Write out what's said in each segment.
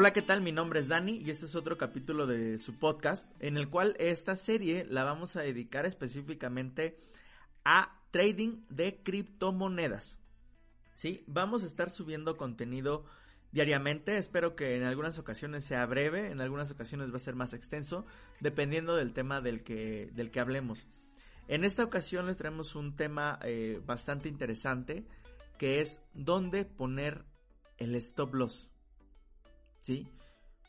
Hola, ¿qué tal? Mi nombre es Dani y este es otro capítulo de su podcast en el cual esta serie la vamos a dedicar específicamente a trading de criptomonedas. Sí, vamos a estar subiendo contenido diariamente. Espero que en algunas ocasiones sea breve, en algunas ocasiones va a ser más extenso, dependiendo del tema del que, del que hablemos. En esta ocasión les traemos un tema eh, bastante interesante que es dónde poner el stop loss. ¿Sí?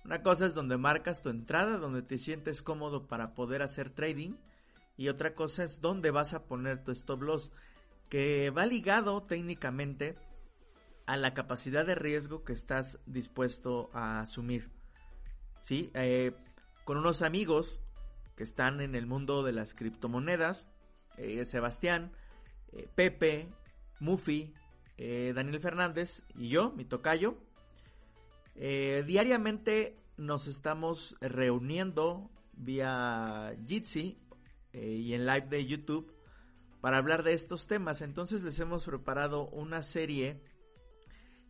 Una cosa es donde marcas tu entrada, donde te sientes cómodo para poder hacer trading. Y otra cosa es dónde vas a poner tu stop loss, que va ligado técnicamente a la capacidad de riesgo que estás dispuesto a asumir. ¿Sí? Eh, con unos amigos que están en el mundo de las criptomonedas, eh, Sebastián, eh, Pepe, Mufi, Daniel Fernández y yo, mi tocayo, eh, diariamente nos estamos reuniendo vía Jitsi eh, y en live de YouTube para hablar de estos temas. Entonces les hemos preparado una serie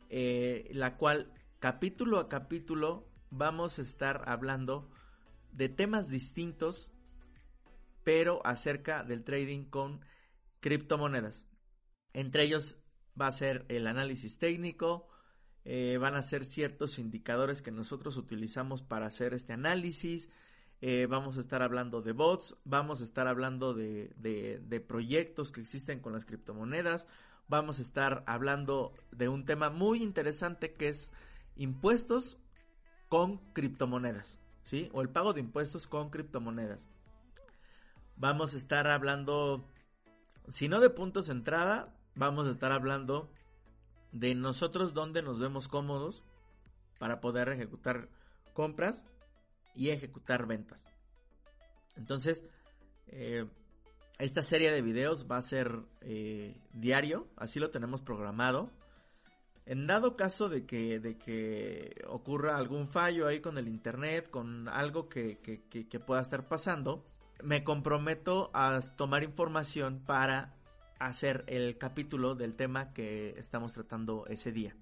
eh, la cual capítulo a capítulo vamos a estar hablando de temas distintos pero acerca del trading con criptomonedas. Entre ellos va a ser el análisis técnico, eh, van a ser ciertos indicadores que nosotros utilizamos para hacer este análisis. Eh, vamos a estar hablando de bots, vamos a estar hablando de, de, proyectos que existen con las criptomonedas, vamos a estar hablando de un tema muy interesante que es impuestos con criptomonedas, ¿sí? O el pago de impuestos con criptomonedas. Vamos a estar hablando, si no de puntos de entrada, vamos a estar hablando de nosotros dónde nos vemos cómodos para poder ejecutar compras y ejecutar ventas. Entonces, eh, esta serie de videos va a ser eh, diario, así lo tenemos programado. En dado caso de que, de que ocurra algún fallo ahí con el internet, con algo que, que pueda estar pasando, me comprometo a tomar información para hacer el capítulo del tema que estamos tratando ese día.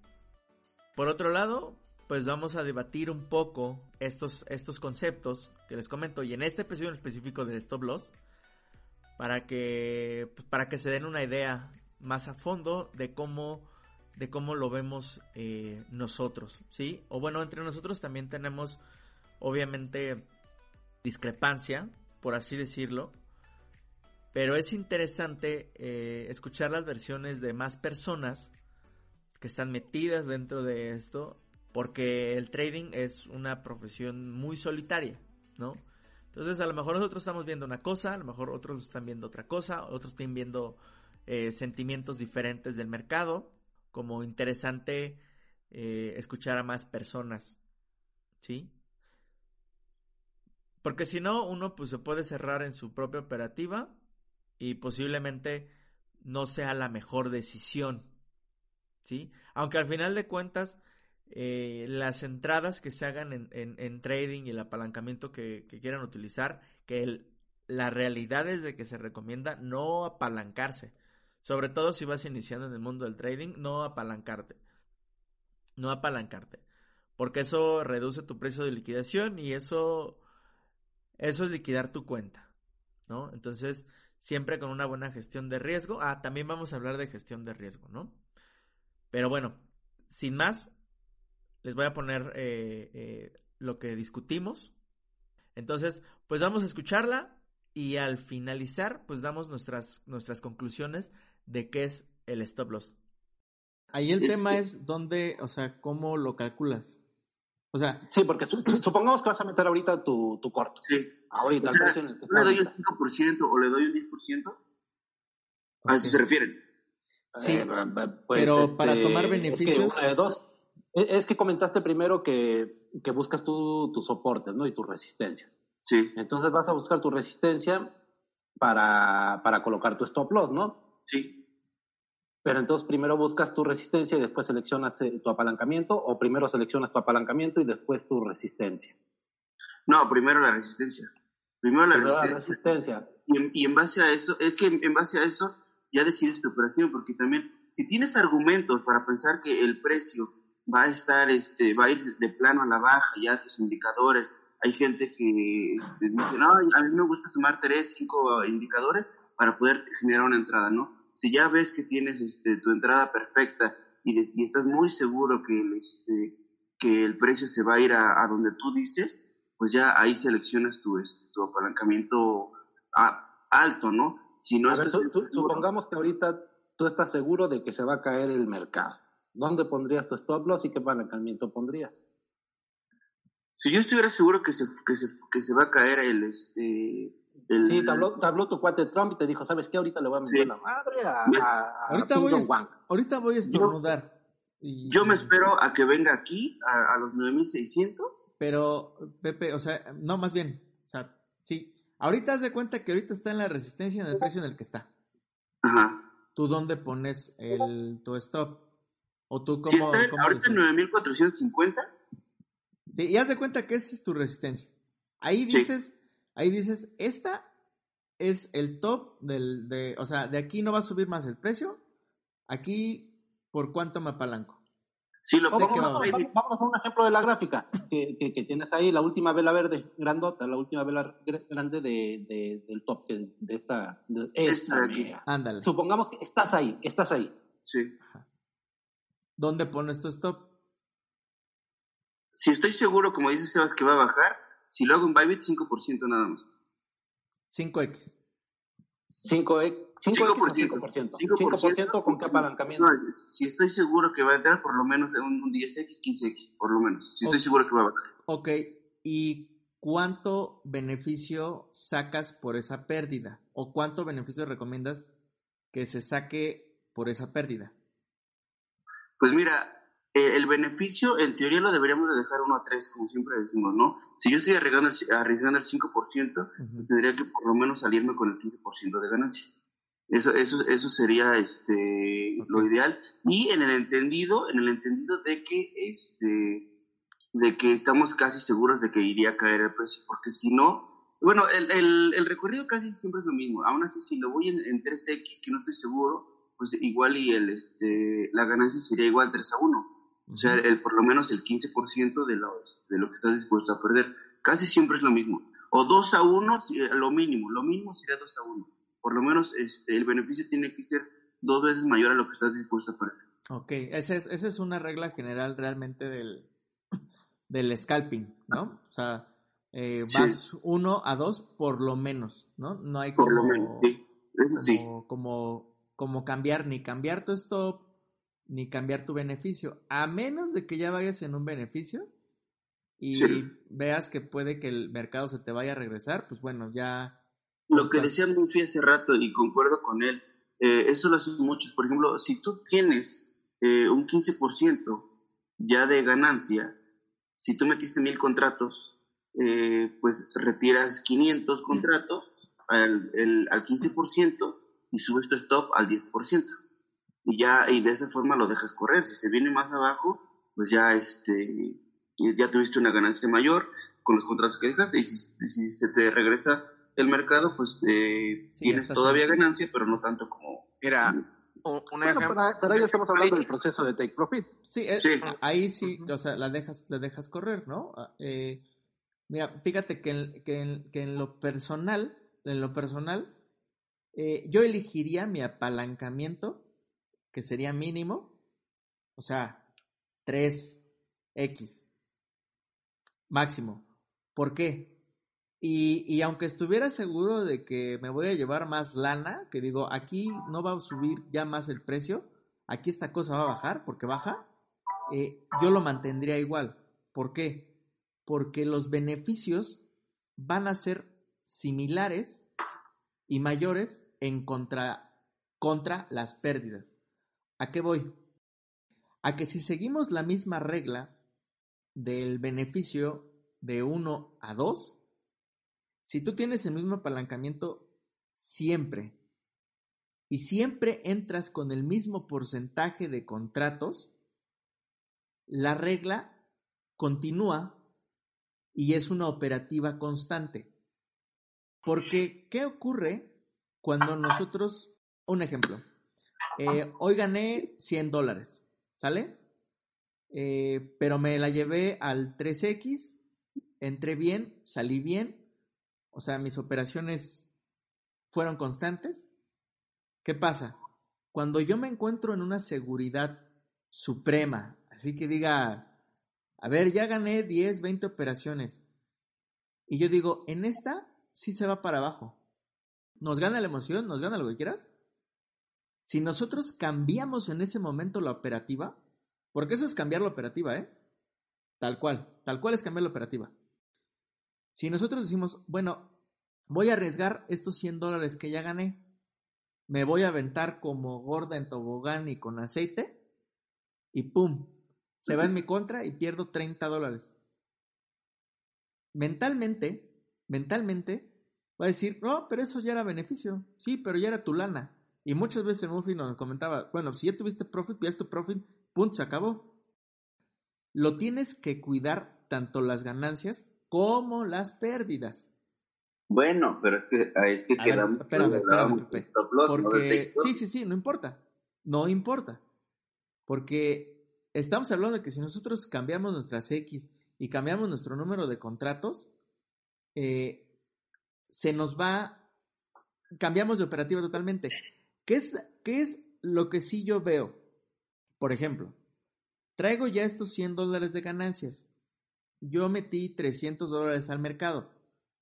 Por otro lado, pues vamos a debatir un poco estos, estos conceptos que les comento y en este episodio específico del stop loss para que pues, para que se den una idea más a fondo de cómo de cómo lo vemos eh, nosotros, ¿sí? O bueno, entre nosotros también tenemos obviamente discrepancia, por así decirlo, pero es interesante eh, escuchar las versiones de más personas que están metidas dentro de esto, porque el trading es una profesión muy solitaria, ¿no? Entonces a lo mejor nosotros estamos viendo una cosa, a lo mejor otros están viendo otra cosa, otros están viendo eh, sentimientos diferentes del mercado, como interesante eh, escuchar a más personas, ¿sí? Porque si no, uno pues se puede cerrar en su propia operativa y posiblemente no sea la mejor decisión. ¿Sí? Aunque al final de cuentas, eh, las entradas que se hagan en, en, trading y el apalancamiento que, quieran utilizar, que la realidad es de que se recomienda no apalancarse. Sobre todo si vas iniciando en el mundo del trading, no apalancarte. No apalancarte. Porque eso reduce tu precio de liquidación y eso, eso es liquidar tu cuenta. ¿No? Entonces, siempre con una buena gestión de riesgo. Ah, también vamos a hablar de gestión de riesgo, ¿no? Pero bueno, sin más, les voy a poner eh, eh, lo que discutimos. Entonces, pues vamos a escucharla y al finalizar, pues damos nuestras, nuestras conclusiones de qué es el stop loss. Ahí el tema es dónde, o sea, cómo lo calculas. O sea. Sí, porque supongamos que vas a meter ahorita tu, tu corto. Sí. Ahorita. ¿Le doy un 5% o le doy un 10%? A eso se refieren. Sí, Eh, pues, pero para tomar es que beneficios- una de dos. Es que comentaste primero que, que buscas tú tus soportes, ¿no? Y tus resistencias. Sí, Entonces vas a buscar tu resistencia para, para colocar tu stop loss, ¿no? sí. Pero entonces primero buscas tu resistencia y después seleccionas eh, tu apalancamiento, o primero seleccionas tu apalancamiento y después tu resistencia. No, primero la resistencia. Primero la Primero la resistencia. resistencia. Y en, y en base a eso, es que en, en base a eso ya decides tu operación, porque también, si tienes argumentos para pensar que el precio va a estar, este, va a ir de plano a la baja, ya tus indicadores, hay gente que este, dice, no, a mí me gusta sumar tres, cinco indicadores para poder generar una entrada, ¿no? Si ya ves que tienes este, tu entrada perfecta y, de- y estás muy seguro que el, este, que el precio se va a ir a, a donde tú dices, pues ya ahí seleccionas tu, este, tu apalancamiento a- alto, ¿no? Si no A ver, estás su- su- supongamos que ahorita tú estás seguro de que se va a caer el mercado. ¿Dónde pondrías tu stop loss y qué apalancamiento pondrías? si yo estuviera seguro que se, que se, que se va a caer el, este, el, Sí, te habló, te habló tu cuate Trump y te dijo, ¿sabes qué? Ahorita le voy a meter Sí. la madre a, a, a Ahorita Kim voy, a, Jong-un". ahorita voy a estornudar. Y- yo me espero a que venga aquí, a, a los 9600, Pero, Pepe, o sea, no, más bien, o sea, sí. Ahorita haz de cuenta que ahorita está en la resistencia en el precio en el que está. ajá. ¿Tú dónde pones el, tu stop? ¿O tú Si cómo, está en- cómo ahorita en decides? 9450, Sí, y haz de cuenta que esa es tu resistencia. Ahí Sí. Ahí dices, esta es el top del, de, o sea, de aquí no va a subir más el precio. Aquí, ¿por cuánto me apalanco? si lo Sé Vamos, que va a pongo, vamos- vamos- a un ejemplo de la gráfica que, que- que tienes ahí, la última vela verde, grandota, la última vela gr- grande de, de- del top que- de esta. De esta de. Ándale. Supongamos que estás ahí, estás ahí. sí. ¿Dónde pones tu stop? Si estoy seguro, como dice Sebas, que va a bajar, si lo hago en Bybit, 5% nada más. 5X. 5, 5 o 5%. 5%. 5% con qué apalancamiento. No, si estoy seguro que va a entrar, por lo menos en un, un 10X, 15X, por lo menos. Si estoy Ok. seguro que va a bajar. Ok, ¿y cuánto beneficio sacas por esa pérdida? ¿O cuánto beneficio recomiendas que se saque por esa pérdida? Pues mira, eh, el beneficio en teoría lo deberíamos de dejar 1 a 3, como siempre decimos, ¿no? Si yo estoy arriesgando el, arriesgando el 5%, pues tendría que por lo menos salirme con el 15% de ganancia. Eso, eso, eso sería este, lo ideal. Y en el entendido, en el entendido de que, este, de que estamos casi seguros de que iría a caer el precio, porque si no, bueno, el, el, el recorrido casi siempre es lo mismo. Aún así, si lo voy en, en 3X, que no estoy seguro, pues igual y el, este, la ganancia sería igual 3 a 1. O sea, el, por lo menos el 15% de lo, de lo que estás dispuesto a perder. Casi siempre es lo mismo. O 2 a 1, si- eh, lo mínimo. Lo mínimo sería 2 a 1. Por lo menos este, el beneficio tiene que ser dos veces mayor a lo que estás dispuesto a perder. Ok, esa es, esa es una regla general realmente del, del scalping, ¿no? O sea, eh, vas uno a dos por lo menos, ¿no? No hay Por como, lo menos, sí. como, como, como cambiar, ni cambiar tu stop, ni cambiar tu beneficio, a menos de que ya vayas en un beneficio y Sí. veas que puede que el mercado se te vaya a regresar, pues bueno, ya... Lo que decía Murphy hace rato y concuerdo con él, eh, eso lo hacen muchos. Por ejemplo, si tú tienes eh, un 15% ya de ganancia, si tú metiste mil contratos, eh, pues retiras 500 contratos al, el- al 15% y subes tu stop al 10%. Y ya, y de esa forma lo dejas correr. Si se viene más abajo, pues ya este ya tuviste una ganancia mayor con los contratos que dejaste y si, si se te regresa el mercado, pues eh, Sí, tienes todavía ganancia, pero no tanto como... Mira, un, un Bueno, pero ahí estamos hablando del proceso de take profit. Sí, eh, Sí. a- ahí sí, o sea, la dejas, la dejas correr, ¿no? Ah, eh, mira, fíjate que en, que en- que en lo personal, en lo personal, eh, yo elegiría mi apalancamiento, que sería mínimo, o sea, 3x máximo. ¿Por qué? Y, y aunque estuviera seguro de que me voy a llevar más lana, que digo, aquí no va a subir ya más el precio, aquí esta cosa va a bajar porque baja, eh, yo lo mantendría igual. ¿Por qué? Porque los beneficios van a ser similares y mayores en contra, contra las pérdidas. ¿A qué voy? A que si seguimos la misma regla del beneficio de 1 a 2, si tú tienes el mismo apalancamiento siempre y siempre entras con el mismo porcentaje de contratos, la regla continúa y es una operativa constante. Porque, ¿qué ocurre cuando nosotros, un ejemplo, eh, hoy gané 100 dólares, ¿sale? Eh, pero me la llevé al 3X, entré bien, salí bien, o sea, mis operaciones fueron constantes. ¿Qué pasa? Cuando yo me encuentro en una seguridad suprema, así que diga, a ver, ya gané 10, 20 operaciones, y yo digo, en esta sí se va para abajo. ¿Nos gana la emoción? ¿Nos gana lo que quieras? Si nosotros cambiamos en ese momento la operativa, porque eso es cambiar la operativa, ¿eh? Tal cual, tal cual es cambiar la operativa. Si nosotros decimos, bueno, voy a arriesgar estos 100 dólares que ya gané, me voy a aventar como gorda en tobogán y con aceite, y ¡pum! Se va en mi contra y pierdo 30 dólares. Mentalmente, mentalmente, va a decir, no, pero eso ya era beneficio. Sí, pero ya era tu lana. Y muchas veces Muffy nos comentaba, bueno, si ya tuviste profit, ya es tu profit, punto, se acabó. Lo tienes que cuidar tanto las ganancias como las pérdidas. Bueno, pero es que, es que quedamos. espérame, espérame, Pepe, porque, sí, sí, sí, no importa. No importa. Porque estamos hablando de que si nosotros cambiamos nuestras X y cambiamos nuestro número de contratos, eh, se nos va, cambiamos de operativa totalmente. ¿Qué es, ¿Qué es lo que sí yo veo? Por ejemplo, traigo ya estos 100 dólares de ganancias. Yo metí 300 dólares al mercado.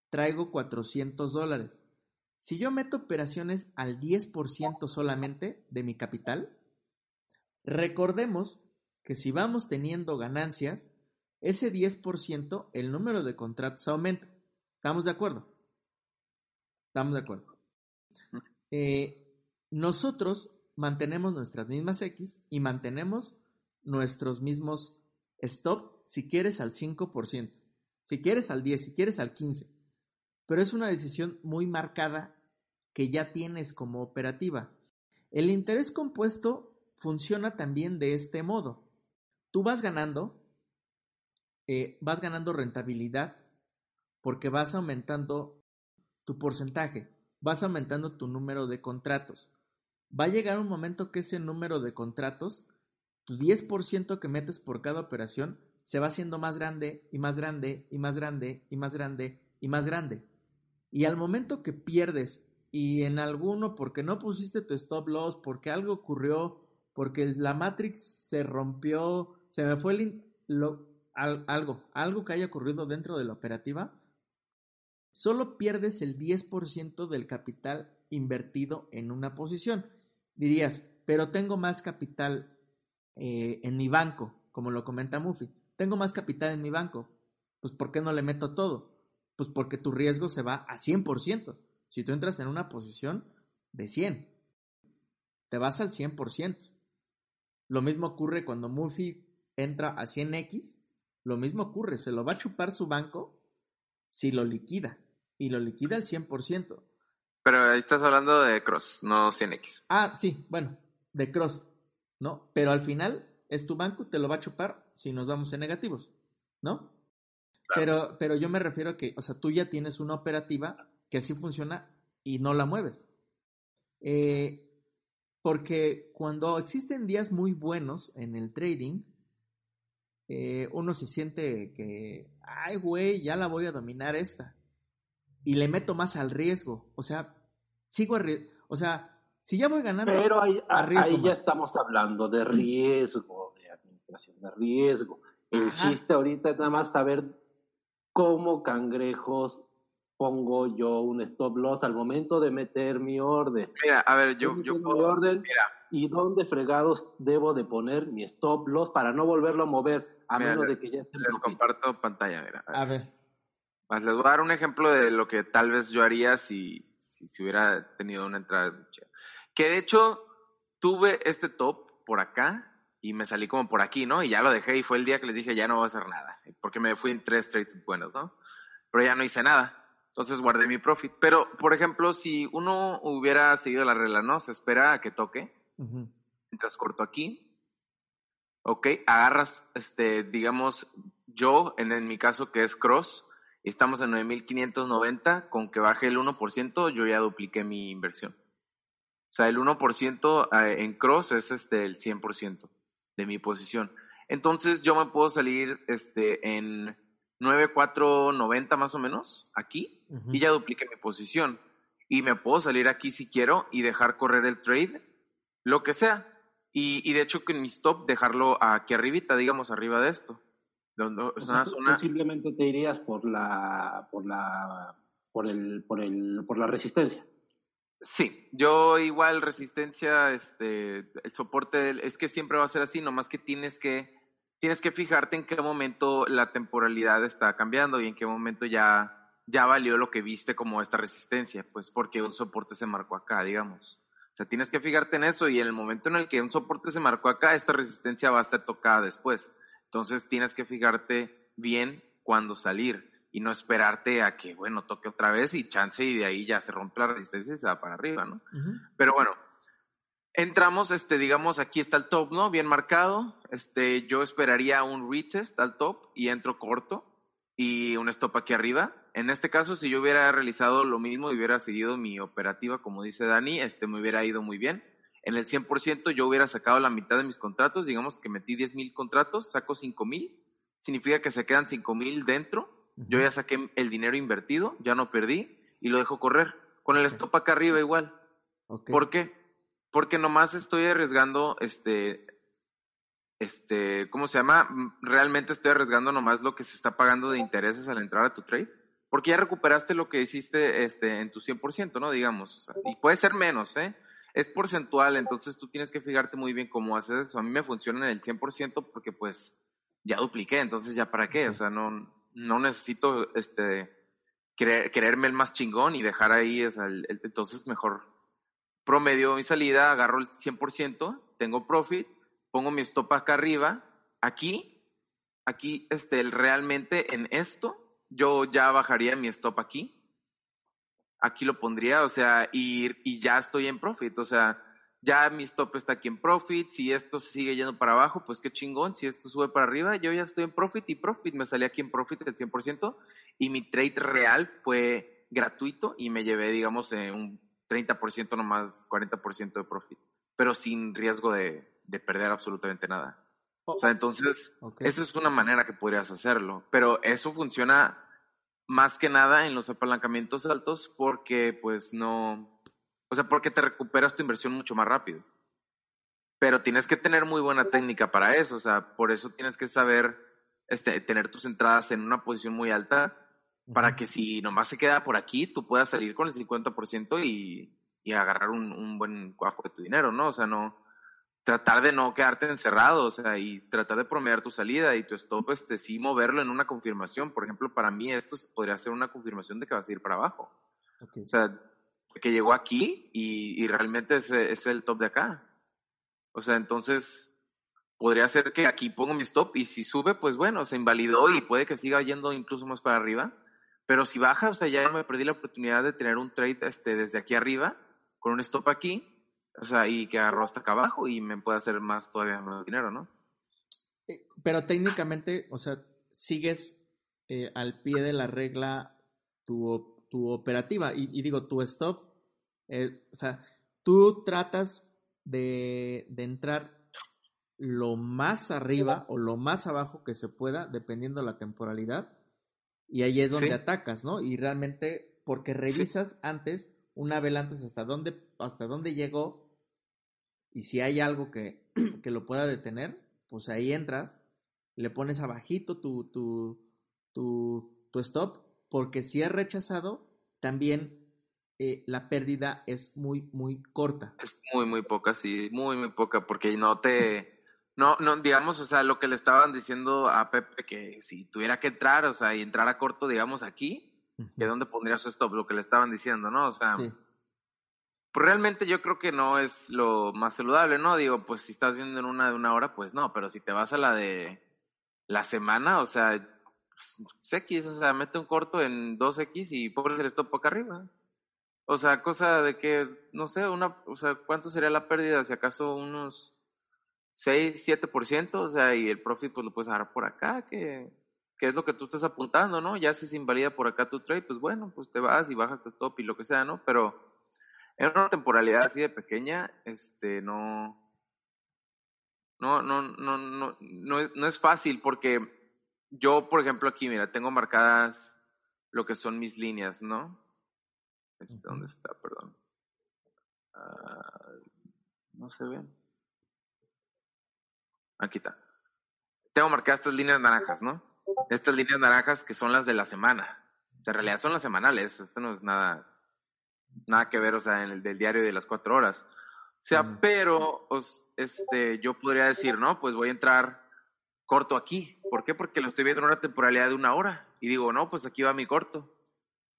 Traigo 400 dólares. Si yo meto operaciones al 10% solamente de mi capital, recordemos que si vamos teniendo ganancias, ese 10%, el número de contratos aumenta. ¿Estamos de acuerdo? Estamos de acuerdo. Eh, nosotros mantenemos nuestras mismas X y mantenemos nuestros mismos stop si quieres al 5%, si quieres al 10, si quieres al 15. Pero es una decisión muy marcada que ya tienes como operativa. El interés compuesto funciona también de este modo. Tú vas ganando, eh, vas ganando rentabilidad porque vas aumentando tu porcentaje, vas aumentando tu número de contratos. Va a llegar un momento que ese número de contratos, tu 10% que metes por cada operación, se va haciendo más grande y más grande y más grande y más grande y más grande. Y al momento que pierdes y en alguno porque no pusiste tu stop loss, porque algo ocurrió, porque la Matrix se rompió, se me fue el, lo, algo, algo que haya ocurrido dentro de la operativa, solo pierdes el 10% del capital invertido en una posición. Dirías, pero tengo más capital eh, en mi banco, como lo comenta Muffy. Tengo más capital en mi banco. Pues ¿por qué no le meto todo? Pues porque tu riesgo se va a 100%. Si tú entras en una posición de 100, te vas al 100%. Lo mismo ocurre cuando Muffy entra a 100x, lo mismo ocurre, se lo va a chupar su banco si lo liquida y lo liquida al 100%. Pero ahí estás hablando de Cross, no 100X. Ah, sí, bueno, de Cross, ¿no? Pero al final es tu banco, te lo va a chupar si nos vamos en negativos, ¿no? Pero, pero yo me refiero a que, o sea, tú ya tienes una operativa que así funciona y no la mueves. Eh, porque cuando existen días muy buenos en el trading, eh, uno se siente que, ay, güey, ya la voy a dominar esta y le meto más al riesgo. O sea, sigo a O sea, si ya voy ganando. Pero ahí, ahí ya estamos hablando de riesgo, de administración de riesgo. El chiste ahorita es nada más saber cómo cangrejos pongo yo un stop loss al momento de meter mi orden. Mira, a ver, yo, yo puedo, orden mira. y dónde fregados debo de poner mi stop loss para no volverlo a mover a menos de que ya esté les comparto pantalla, mira. A ver. Les voy a dar un ejemplo de lo que tal vez yo haría si, si, hubiera tenido una entrada. Que de hecho tuve este top por acá y me salí como por aquí, ¿no? Y ya lo dejé y fue el día que les dije, ya no voy a hacer nada, porque me fui en tres trades buenos, ¿no? Pero ya no hice nada. Entonces guardé mi profit. Pero, por ejemplo, si uno hubiera seguido la regla, ¿no? Se espera a que toque. Mientras corto aquí. Ok, agarras, este, digamos, yo, en, en mi caso que es cross, estamos en 9.590, con que baje el 1%, yo ya dupliqué mi inversión. O sea, el 1% eh, en cross es este, el 100% de mi posición. Entonces yo me puedo salir este, en 9,490 más o menos, aquí, y ya dupliqué mi posición. Y me puedo salir aquí si quiero y dejar correr el trade, lo que sea. Y, y de hecho, con mi stop, dejarlo aquí arribita, digamos, arriba de esto. Simplemente te irías por la, por la, por el, por el, por la resistencia. Sí, yo igual resistencia, este, el soporte, es que siempre va a ser así, nomás que tienes que tienes que fijarte en qué momento la temporalidad está cambiando y en qué momento ya, ya valió lo que viste como esta resistencia, pues porque un soporte se marcó acá, digamos. O sea, tienes que fijarte en eso y en el momento en el que un soporte se marcó acá, esta resistencia va a ser tocada después. Entonces tienes que fijarte bien cuándo salir y no esperarte a que, bueno, toque otra vez y chance y de ahí ya se rompe la resistencia y se va para arriba, ¿no? Pero bueno, Entramos, este, digamos, aquí está el top, ¿no? Bien marcado. Este, yo esperaría un retest al top y entro corto y un stop aquí arriba. En este caso, si yo hubiera realizado lo mismo y hubiera seguido mi operativa, como dice Dani, este, me hubiera ido muy bien. En el 100% yo hubiera sacado la mitad de mis contratos, digamos que metí 10 mil contratos, saco 5 mil, significa que se quedan 5 mil dentro. Yo ya saqué el dinero invertido, ya no perdí y lo dejo correr. Con el stop acá arriba igual. ¿Por qué? porque nomás estoy arriesgando, este, este, ¿cómo se llama? Realmente estoy arriesgando nomás lo que se está pagando de intereses al entrar a tu trade, porque ya recuperaste lo que hiciste, este, en tu 100%, ¿no? Digamos, y puede ser menos, ¿eh? Es porcentual, entonces tú tienes que fijarte muy bien cómo haces eso. A mí me funciona en el 100% porque pues ya dupliqué, entonces ya para qué, o sea, no, no necesito, este, quererme el más chingón y dejar ahí, o sea, entonces mejor promedio mi salida, agarro el 100%, tengo profit, pongo mi stop acá arriba, aquí, aquí, este, realmente en esto, yo ya bajaría mi stop aquí, aquí lo pondría, o sea, y, y ya estoy en profit, o sea, ya mi stop está aquí en profit, si esto sigue yendo para abajo, pues qué chingón, si esto sube para arriba, yo ya estoy en profit y profit, me salí aquí en profit el 100% y mi trade real fue gratuito y me llevé, digamos, un 30% nomás, 40% de profit, pero sin riesgo de, de perder absolutamente nada. Oh. O sea, entonces, esa es una manera que podrías hacerlo, pero eso funciona más que nada en los apalancamientos altos porque pues no, o sea, porque te recuperas tu inversión mucho más rápido. Pero tienes que tener muy buena técnica para eso, o sea, por eso tienes que saber este, tener tus entradas en una posición muy alta para que si nomás se queda por aquí, tú puedas salir con el 50% y, y agarrar un, un, buen cuajo de tu dinero, ¿no? O sea, no tratar de no quedarte encerrado, o sea, y tratar de promediar tu salida y tu stop, este, sí moverlo en una confirmación. Por ejemplo, para mí esto podría ser una confirmación de que vas a ir para abajo. O sea, que llegó aquí y, y realmente es, es el top de acá. O sea, entonces podría ser que aquí pongo mi stop y si sube, pues bueno, se invalidó y puede que siga yendo incluso más para arriba pero si baja, o sea, ya me perdí la oportunidad de tener un trade este, desde aquí arriba, con un stop aquí, o sea, y que agarró hasta acá abajo y me puede hacer más todavía más dinero, ¿no? Eh, pero técnicamente, o sea, sigues eh, al pie de la regla tu, tu operativa. Y, digo, tu stop, eh, o sea, tú tratas de, de entrar lo más arriba o lo más abajo que se pueda, dependiendo la temporalidad y ahí es donde atacas, ¿no? Y realmente, porque revisas antes, una vela antes hasta dónde, hasta dónde llegó, y si hay algo que, que lo pueda detener, pues ahí entras, le pones abajito tu, tu, tu, tu stop, porque si es rechazado, también eh, la pérdida es muy, muy corta. Es muy, muy poca, sí, muy, muy poca, porque no te no, no, digamos, o sea, lo que le estaban diciendo a Pepe, que si tuviera que entrar, o sea, y entrar a corto, digamos, aquí, ¿de dónde pondría su stop? Lo que le estaban diciendo, ¿no? O sea, pues realmente yo creo que no es lo más saludable, ¿no? Digo, pues si estás viendo en una de una hora, pues no, pero si te vas a la de la semana, o sea, pues, X, o sea, mete un corto en 2X y pones el stop acá arriba. O sea, cosa de que, no sé, una, o sea, ¿cuánto sería la pérdida? Si acaso unos 6, 7%, o sea, y el profit pues lo puedes agarrar por acá, que, que es lo que tú estás apuntando, ¿no? Ya si se invalida por acá tu trade, pues bueno, pues te vas y bajas tu stop y lo que sea, ¿no? Pero en una temporalidad así de pequeña, este, no, no, no, no, no, no, no es fácil porque yo, por ejemplo, aquí, mira, tengo marcadas lo que son mis líneas, ¿no? Este, ¿Dónde está? Perdón. Ah, no se ven. Aquí está. Tengo marcadas estas líneas naranjas, ¿no? Estas líneas naranjas que son las de la semana. O sea, en realidad son las semanales. Esto no es nada, nada que ver, o sea, en el del diario de las cuatro horas. O sea, pero este, yo podría decir, no, pues voy a entrar corto aquí. ¿Por qué? Porque lo estoy viendo en una temporalidad de una hora. Y digo, no, pues aquí va mi corto.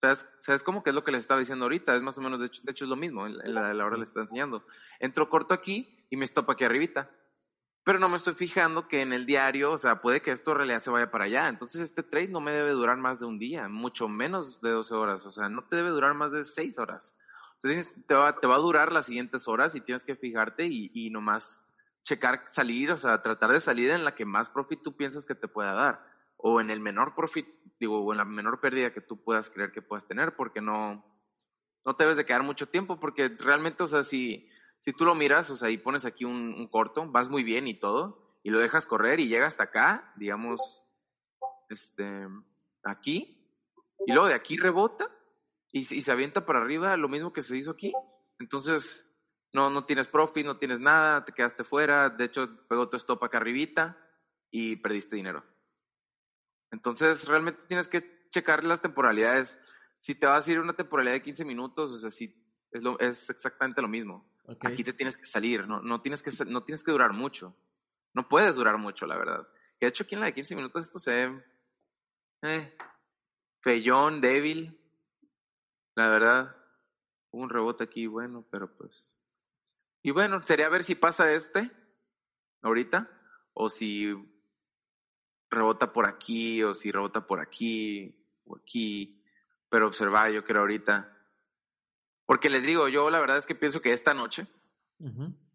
¿Sabes, ¿Sabes cómo? Que es lo que les estaba diciendo ahorita. Es más o menos, de hecho, de hecho es lo mismo. En la, la hora les está enseñando. Entro corto aquí y me estopa aquí arribita. Pero no me estoy fijando que en el diario, o sea, puede que esto en realidad se vaya para allá. Entonces este trade no me debe durar más de un día, mucho menos de 12 horas. O sea, no te debe durar más de 6 horas. Entonces te va, te va a durar las siguientes horas y tienes que fijarte y, y nomás checar salir, o sea, tratar de salir en la que más profit tú piensas que te pueda dar. O en el menor profit, digo, o en la menor pérdida que tú puedas creer que puedas tener, porque no, no te debes de quedar mucho tiempo, porque realmente, o sea, si si tú lo miras, o sea, y pones aquí un, corto, vas muy bien y todo, y lo dejas correr y llega hasta acá, digamos, este, aquí, y luego de aquí rebota y, se avienta para arriba, lo mismo que se hizo aquí. Entonces, no, no tienes profit, no tienes nada, te quedaste fuera, de hecho, pegó tu stop acá arribita y perdiste dinero. Entonces, realmente tienes que checar las temporalidades. Si te vas a ir una temporalidad de 15 minutos, o sea, si es, lo, es exactamente lo mismo. Aquí te tienes que salir, no, no, tienes que, no tienes que durar mucho. No puedes durar mucho, la verdad. Que de hecho aquí en la de 15 minutos esto se ve eh, débil. La verdad, hubo un rebote aquí, bueno, pero pues... Y bueno, sería ver si pasa este ahorita, o si rebota por aquí, o si rebota por aquí, o aquí. Pero observar, yo creo ahorita porque les digo, yo la verdad es que pienso que esta noche,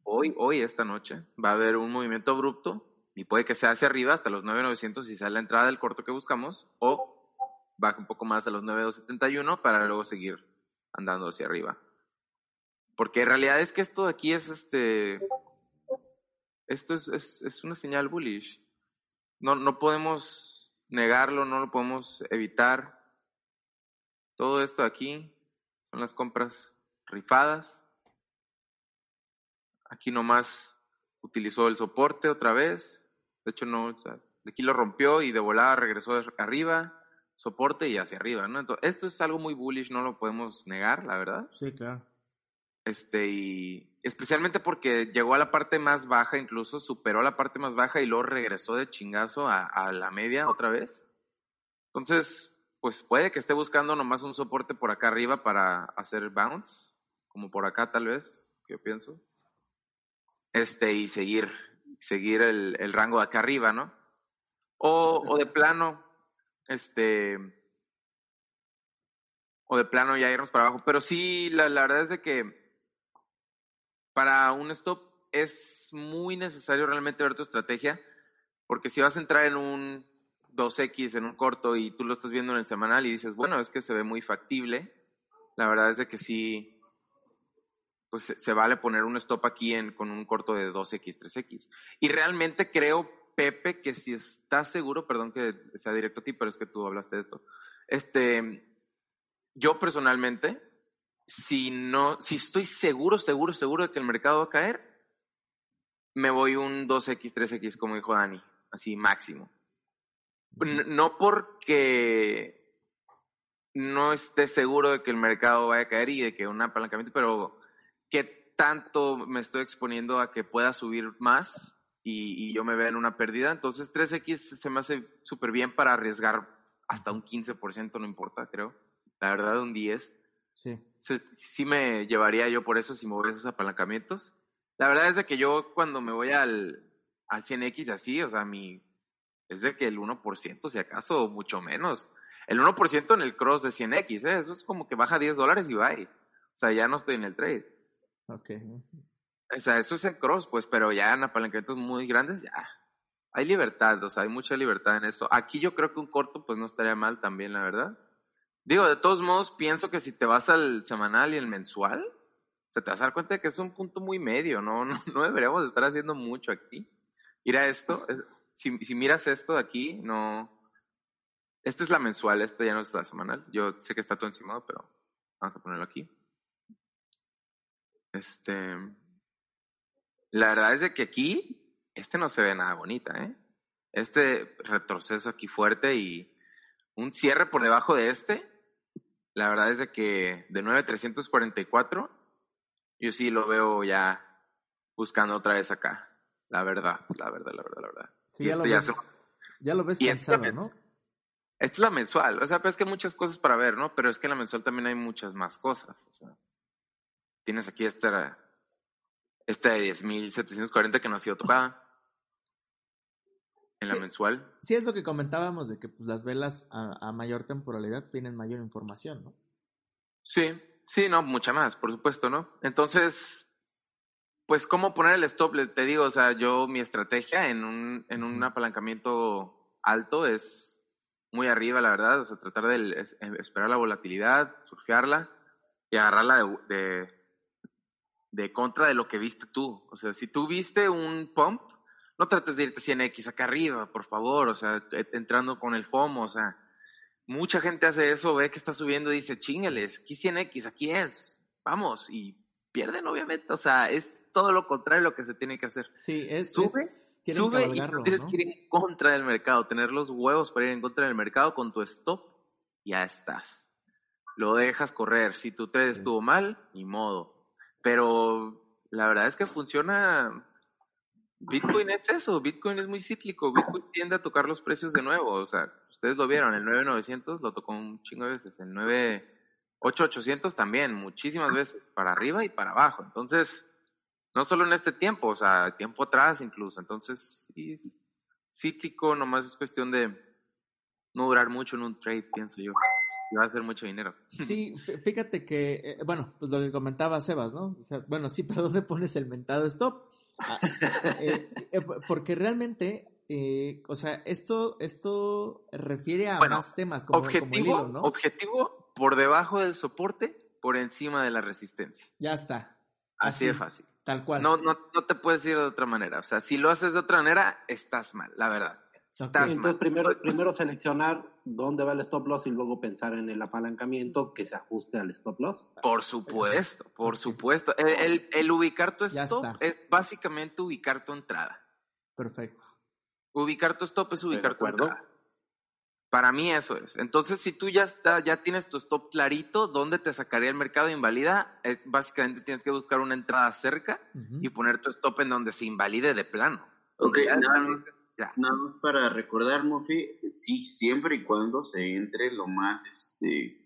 hoy, hoy, esta noche, va a haber un movimiento abrupto y puede que sea hacia arriba hasta los 9,900 y sea la entrada del corto que buscamos, o baja un poco más a los 9,271 para luego seguir andando hacia arriba. Porque en realidad es que esto de aquí es este. Esto es, es, es una señal bullish. No, no podemos negarlo, no lo podemos evitar. Todo esto aquí son las compras rifadas. Aquí nomás utilizó el soporte otra vez. De hecho, no, o sea, de aquí lo rompió y de volada regresó arriba, soporte y hacia arriba, ¿no? Entonces, esto es algo muy bullish, no lo podemos negar, la verdad. Sí, claro. Este, y especialmente porque llegó a la parte más baja, incluso superó la parte más baja y luego regresó de chingazo a, a la media otra vez. Entonces, pues puede que esté buscando nomás un soporte por acá arriba para hacer bounce, como por acá tal vez, yo pienso. Este, y seguir, seguir el, el rango de acá arriba, ¿no? O, o de plano, este, o de plano ya irnos para abajo. Pero sí, la, la verdad es de que para un stop es muy necesario realmente ver tu estrategia, porque si vas a entrar en un 2X en un corto y tú lo estás viendo en el semanal y dices, bueno, es que se ve muy factible, la verdad es de que sí, pues se, vale poner un stop aquí en, con un corto de 2X, 3X. Y realmente creo, Pepe, que si estás seguro, perdón que sea directo a ti, pero es que tú hablaste de esto, este, yo personalmente, si no, si estoy seguro, seguro, seguro de que el mercado va a caer, me voy un 2X, 3X, como dijo Dani, así máximo. No porque no esté seguro de que el mercado vaya a caer y de que un apalancamiento, pero qué tanto me estoy exponiendo a que pueda subir más y, yo me vea en una pérdida. Entonces 3X se me hace súper bien para arriesgar hasta un 15%, no importa, creo. La verdad, un 10. Sí. Sí, sí me llevaría yo por eso si me voy a esos apalancamientos. La verdad es de que yo cuando me voy al, al 100X así, o sea, mi, es de que el 1%, si acaso, o mucho menos. El 1% en el cross de 100X, ¿eh? eso es como que baja 10 dólares y bye. O sea, ya no estoy en el trade. Ok. O sea, eso es el cross, pues, pero ya en apalancamientos muy grandes, ya. Hay libertad, o sea, hay mucha libertad en eso. Aquí yo creo que un corto, pues, no estaría mal también, la verdad. Digo, de todos modos, pienso que si te vas al semanal y el mensual, se te vas a dar cuenta de que es un punto muy medio, ¿no? No, no deberíamos estar haciendo mucho aquí. Mira esto, si, miras esto de aquí, no... Esta es la mensual, esta ya no es la semanal. Yo sé que está todo encima, pero vamos a ponerlo aquí. Este... La verdad es de que aquí, este no se ve nada bonita, ¿eh? Este retroceso aquí fuerte y un cierre por debajo de este, la verdad es de que de 9,344, yo sí lo veo ya buscando otra vez acá. La verdad, la verdad, la verdad, la verdad. Sí, ya lo, ves, se- ya lo ves Y cansado, ¿no? Esta es la mensual, o sea, pues es que hay muchas cosas para ver, ¿no? Pero es que en la mensual también hay muchas más cosas. O sea, tienes aquí esta, esta de 10.740 que no ha sido tocada. En la mensual. Sí, es lo que comentábamos de que pues, las velas a, a mayor temporalidad tienen mayor información, ¿no? Sí, sí, no, mucha más, por supuesto, ¿no? Entonces, pues, ¿cómo poner el stop? Te digo, o sea, yo, mi estrategia en un, en un apalancamiento alto es muy arriba, la verdad, o sea, tratar de es- em, esperar la volatilidad, surfearla y agarrarla de, de, de contra de lo que viste tú. O sea, si tú viste un pump, no trates de irte 100X acá arriba, por favor, o sea, e- entrando con el FOMO, o sea, mucha gente hace eso, ve que está subiendo y dice, chingales, aquí 100X, aquí es, vamos, y pierden obviamente, o sea, es todo lo contrario de lo que se tiene que hacer. Sí, es. Sube, es- Sube y tienes ¿no? que ir en contra del mercado, tener los huevos para ir en contra del mercado con tu stop, ya estás. Lo dejas correr, si tu trade Sí. estuvo mal, ni modo. Pero la verdad es que funciona Bitcoin es eso, Bitcoin es muy cíclico, Bitcoin tiende a tocar los precios de nuevo, o sea, ustedes lo vieron, el 9900 lo tocó un chingo de veces, el 98800 también, muchísimas veces, para arriba y para abajo, entonces, no solo en este tiempo, o sea, tiempo atrás incluso, entonces, sí, es cíclico, nomás es cuestión de no durar mucho en un trade, pienso yo, y va a hacer mucho dinero. Sí, fí- fíjate que, eh, bueno, pues lo que comentaba Sebas, ¿no? O sea, bueno, sí, pero ¿dónde pones el mentado stop? Ah, eh, eh, porque realmente, eh, o sea, esto, esto refiere a Bueno, más temas como, como el objetivo, hilo, ¿no? objetivo por debajo del soporte, por encima de la resistencia. Ya está, Así Así. de fácil. Tal cual. No, no, no te puedes ir de otra manera. O sea, si lo haces de otra manera, estás mal, la verdad. Estás Entonces, mal. primero, primero seleccionar dónde va el stop loss y luego pensar en el apalancamiento que se ajuste al stop loss. Por supuesto, por supuesto. El, el- el ubicar tu stop es básicamente ubicar tu entrada. Perfecto. Ubicar tu stop es ubicar tu entrada. Para mí eso es. Entonces, si tú ya está, ya tienes tu stop clarito, ¿dónde te sacaría el mercado de invalida? Eh, básicamente tienes que buscar una entrada cerca y poner tu stop en donde se invalide de plano. Ok, ya nada más. dices, ya. Nada más para recordar, Mofi, sí, siempre y cuando se entre lo más, este,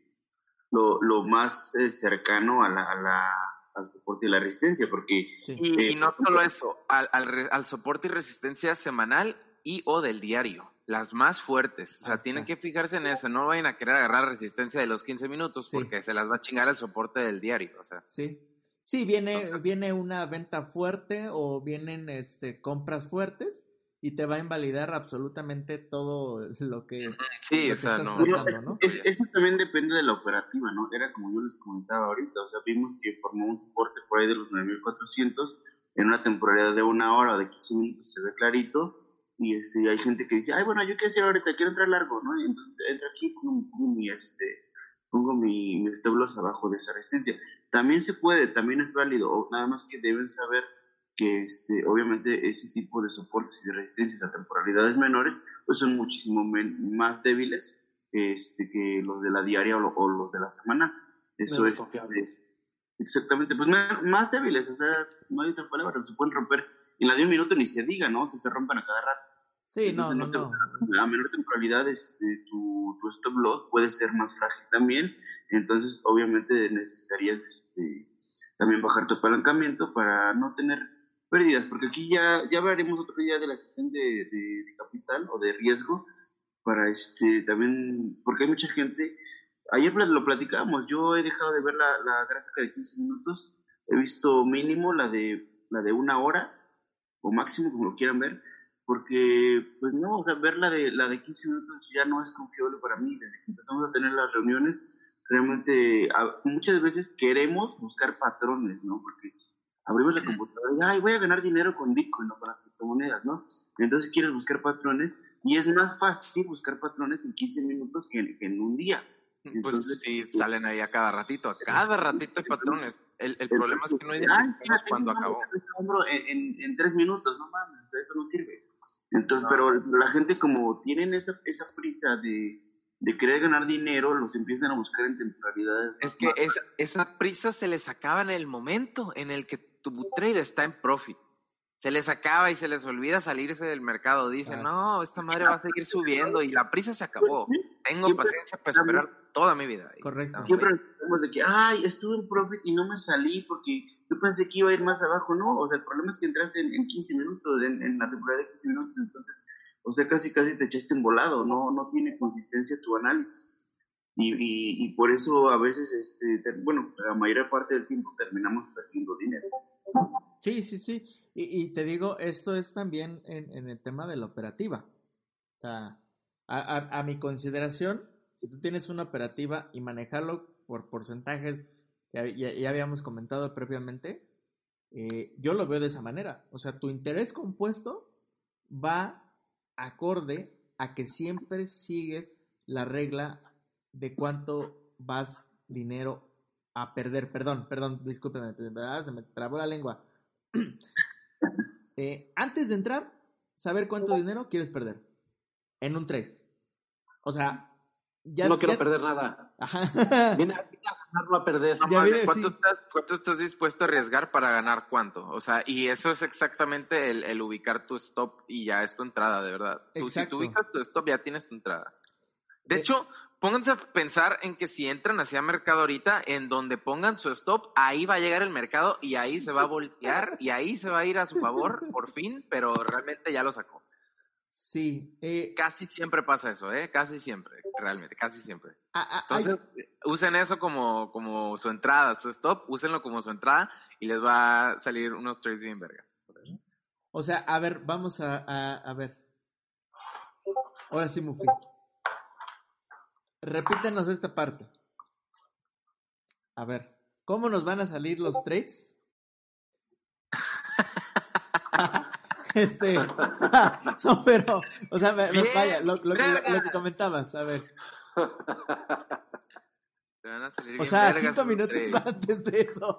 lo, lo más eh, cercano a la, a la, al soporte y la resistencia, porque Sí. Y, Eh, y no solo eso, al, al, re- al soporte y resistencia semanal y o del diario, las más fuertes. O sea, Ahí tienen está. que fijarse en eso, no vayan a querer agarrar resistencia de los 15 minutos Sí. porque se las va a chingar el soporte del diario. O sea, Sí. Sí, viene, viene una venta fuerte o vienen este, compras fuertes y te va a invalidar absolutamente todo lo que... sí, Lo o que sea, estás no. pasando. Bueno, es- ¿no? es- eso también depende de la operativa, ¿no? Era como yo les comentaba ahorita, o sea, vimos que formó un soporte por ahí de los 9400 en una temporalidad de una hora o de 15 minutos, se ve clarito, y este, hay gente que dice, ay, bueno, yo quiero decir ahorita, quiero entrar largo, ¿no? Y entonces entra aquí, pongo mi, este, pongo mi, mi stop loss abajo de esa resistencia. También se puede, también es válido, o nada más que deben saber que este, obviamente ese tipo de soportes y de resistencias a temporalidades menores pues son muchísimo men- más débiles este, que los de la diaria o, lo- o los de la semana. Eso Menos es. Exactamente, pues más débiles, o sea, no hay otra palabra, se pueden romper en la de un minuto ni se diga, ¿no? O sea, se rompen a cada rato. Sí, no, no, no. A menor temporalidad, este, tu, tu stop loss puede ser más frágil también. Entonces, obviamente, necesitarías este, también bajar tu apalancamiento para no tener pérdidas, porque aquí ya, ya hablaremos otro día de la gestión de, de, capital o de riesgo, para este, también, porque hay mucha gente, ayer lo platicábamos, yo he dejado de ver la, gráfica de 15 minutos, he visto mínimo la de, la de una hora, o máximo, como lo quieran ver, porque, pues no, ver la de, la de 15 minutos ya no es confiable para mí. Desde que empezamos a tener las reuniones, realmente muchas veces queremos buscar patrones, ¿no? Porque abrimos la computadora y, ay, voy a ganar dinero con Bitcoin o con las criptomonedas, ¿no? Entonces quieres buscar patrones y es más fácil buscar patrones en 15 minutos que en, un día. Pues sí, pues salen ahí a cada ratito, a cada ratito hay patrones. El, el problema es que no identificamos cuando acabó. En, en, tres minutos, no mames, eso no sirve. Entonces, pero la gente como tienen esa, esa prisa de, de querer ganar dinero, los empiezan a buscar en temporalidades. Es que esa, esa prisa se les acaba en el momento en el que tu trade está en profit. Se les acaba y se les olvida salirse del mercado. Dicen, no, esta madre va a seguir subiendo y la prisa se acabó. Tengo paciencia para esperar toda mi vida. Correcto. Siempre hablamos de que, ay, estuve en profit y no me salí porque yo pensé que iba a ir más abajo. No, o sea, el problema es que entraste en, 15 minutos, en, la temporada de 15 minutos, entonces, o sea, casi casi te echaste en volado. No, no tiene consistencia tu análisis. Y, y, por eso a veces, este, bueno, la mayor parte del tiempo terminamos perdiendo dinero. Sí, sí, sí. Y, te digo, esto es también en, el tema de la operativa. O sea, a, mi consideración, si tú tienes una operativa y manejarlo por porcentajes que ya, habíamos comentado previamente, eh, yo lo veo de esa manera. O sea, tu interés compuesto va acorde a que siempre sigues la regla de cuánto vas dinero a perder. Perdón, perdón, discúlpeme, se me trabó la lengua. Eh, antes de entrar, saber cuánto dinero quieres perder en un trade. O sea, ya. No quiero perder nada. Ajá. Viene a, ganarlo a perder. ¿cuánto, estás, ¿cuánto, estás, dispuesto a arriesgar para ganar cuánto? O sea, y eso es exactamente el, ubicar tu stop y ya es tu entrada, de verdad. Tú, si tú ubicas tu stop, ya tienes tu entrada. De eh, hecho, pónganse a pensar en que si entran hacia mercado ahorita, en donde pongan su stop, ahí va a llegar el mercado y ahí se va a voltear y ahí se va a ir a su favor, por fin, pero realmente ya lo sacó. Sí. Eh, casi siempre pasa eso, ¿eh? Casi siempre, realmente, casi siempre. Ah, ah, Entonces, usen eso como, como su entrada, su stop, úsenlo como su entrada y les va a salir unos trades bien vergas. O sea, a ver, vamos a, a, a ver. Ahora sí, Mufi. Repítenos esta parte. A ver, ¿cómo nos van a salir los trades? este, no, pero, o sea, vaya, lo, que comentabas, a ver. o sea, cinco minutos antes de eso.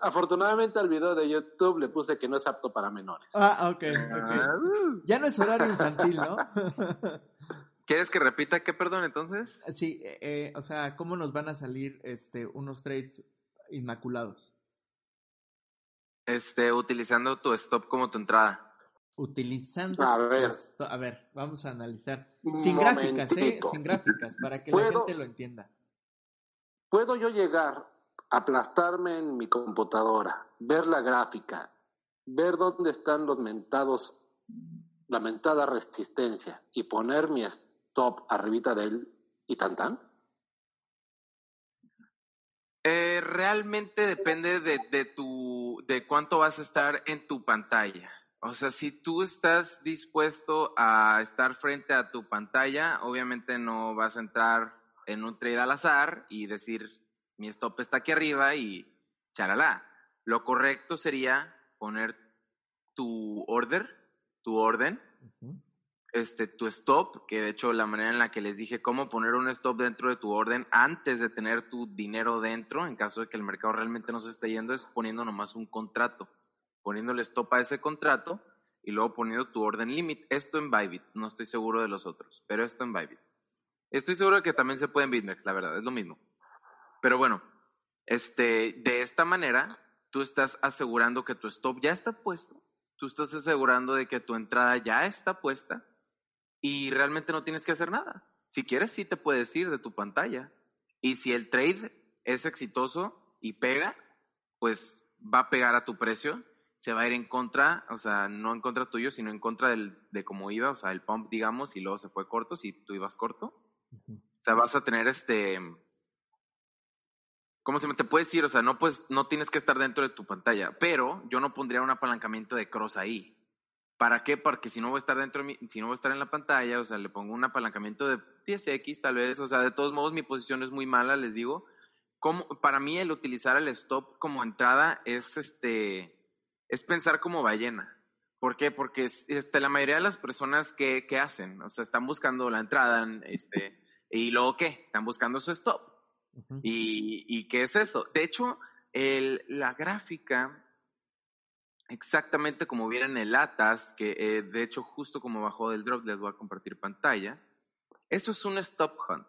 afortunadamente al video de YouTube le puse que no es apto para menores. Ah, ok, ah. Ya no es horario infantil, ¿no? ¿Quieres que repita qué, perdón, entonces? Sí, eh, eh, o sea, ¿cómo nos van a salir este, unos trades inmaculados? Este, utilizando tu stop como tu entrada utilizando. A ver, a ver vamos a analizar. Sin gráficas, ¿eh? Sin gráficas, para que la gente lo entienda. ¿Puedo yo llegar, aplastarme en mi computadora, ver la gráfica, ver dónde están los mentados, la mentada resistencia y poner mi stop arribita de él y tan tan? Eh, realmente depende de, de, tu, de cuánto vas a estar en tu pantalla. O sea, si tú estás dispuesto a estar frente a tu pantalla, obviamente no vas a entrar en un trade al azar y decir, mi stop está aquí arriba y charalá. Lo correcto sería poner tu order, tu orden, este, tu stop, que de hecho la manera en la que les dije cómo poner un stop dentro de tu orden antes de tener tu dinero dentro, en caso de que el mercado realmente no se esté yendo, es poniendo nomás un contrato poniéndole stop a ese contrato y luego poniendo tu orden limit. Esto en Bybit, no estoy seguro de los otros, pero esto en Bybit. Estoy seguro de que también se puede en BitMEX, la verdad, es lo mismo. Pero bueno, este, de esta manera, tú estás asegurando que tu stop ya está puesto, tú estás asegurando de que tu entrada ya está puesta y realmente no tienes que hacer nada. Si quieres, sí te puedes ir de tu pantalla. Y si el trade es exitoso y pega, pues va a pegar a tu precio, se va a ir en contra, o sea, no en contra tuyo, sino en contra del, de cómo iba, o sea, el pump, digamos, y luego se fue corto, si tú ibas corto. O sea, vas a tener este, ¿cómo se me te puedes ir? O sea, no pues, no tienes que estar dentro de tu pantalla, pero yo no pondría un apalancamiento de cross ahí. ¿Para qué? Porque si no voy a estar dentro, de mi, si no voy a estar en la pantalla, o sea, le pongo un apalancamiento de 10x tal vez, o sea, de todos modos mi posición es muy mala, les digo. Como, para mí el utilizar el stop como entrada es este, es pensar como ballena. ¿Por qué? Porque este, la mayoría de las personas que, que hacen, o sea, están buscando la entrada, este, y luego qué, están buscando su stop. y, ¿Y qué es eso? De hecho, el, la gráfica exactamente como vieron el ATAS, que eh, de hecho justo como bajó del drop, les voy a compartir pantalla. Eso es un stop hunt.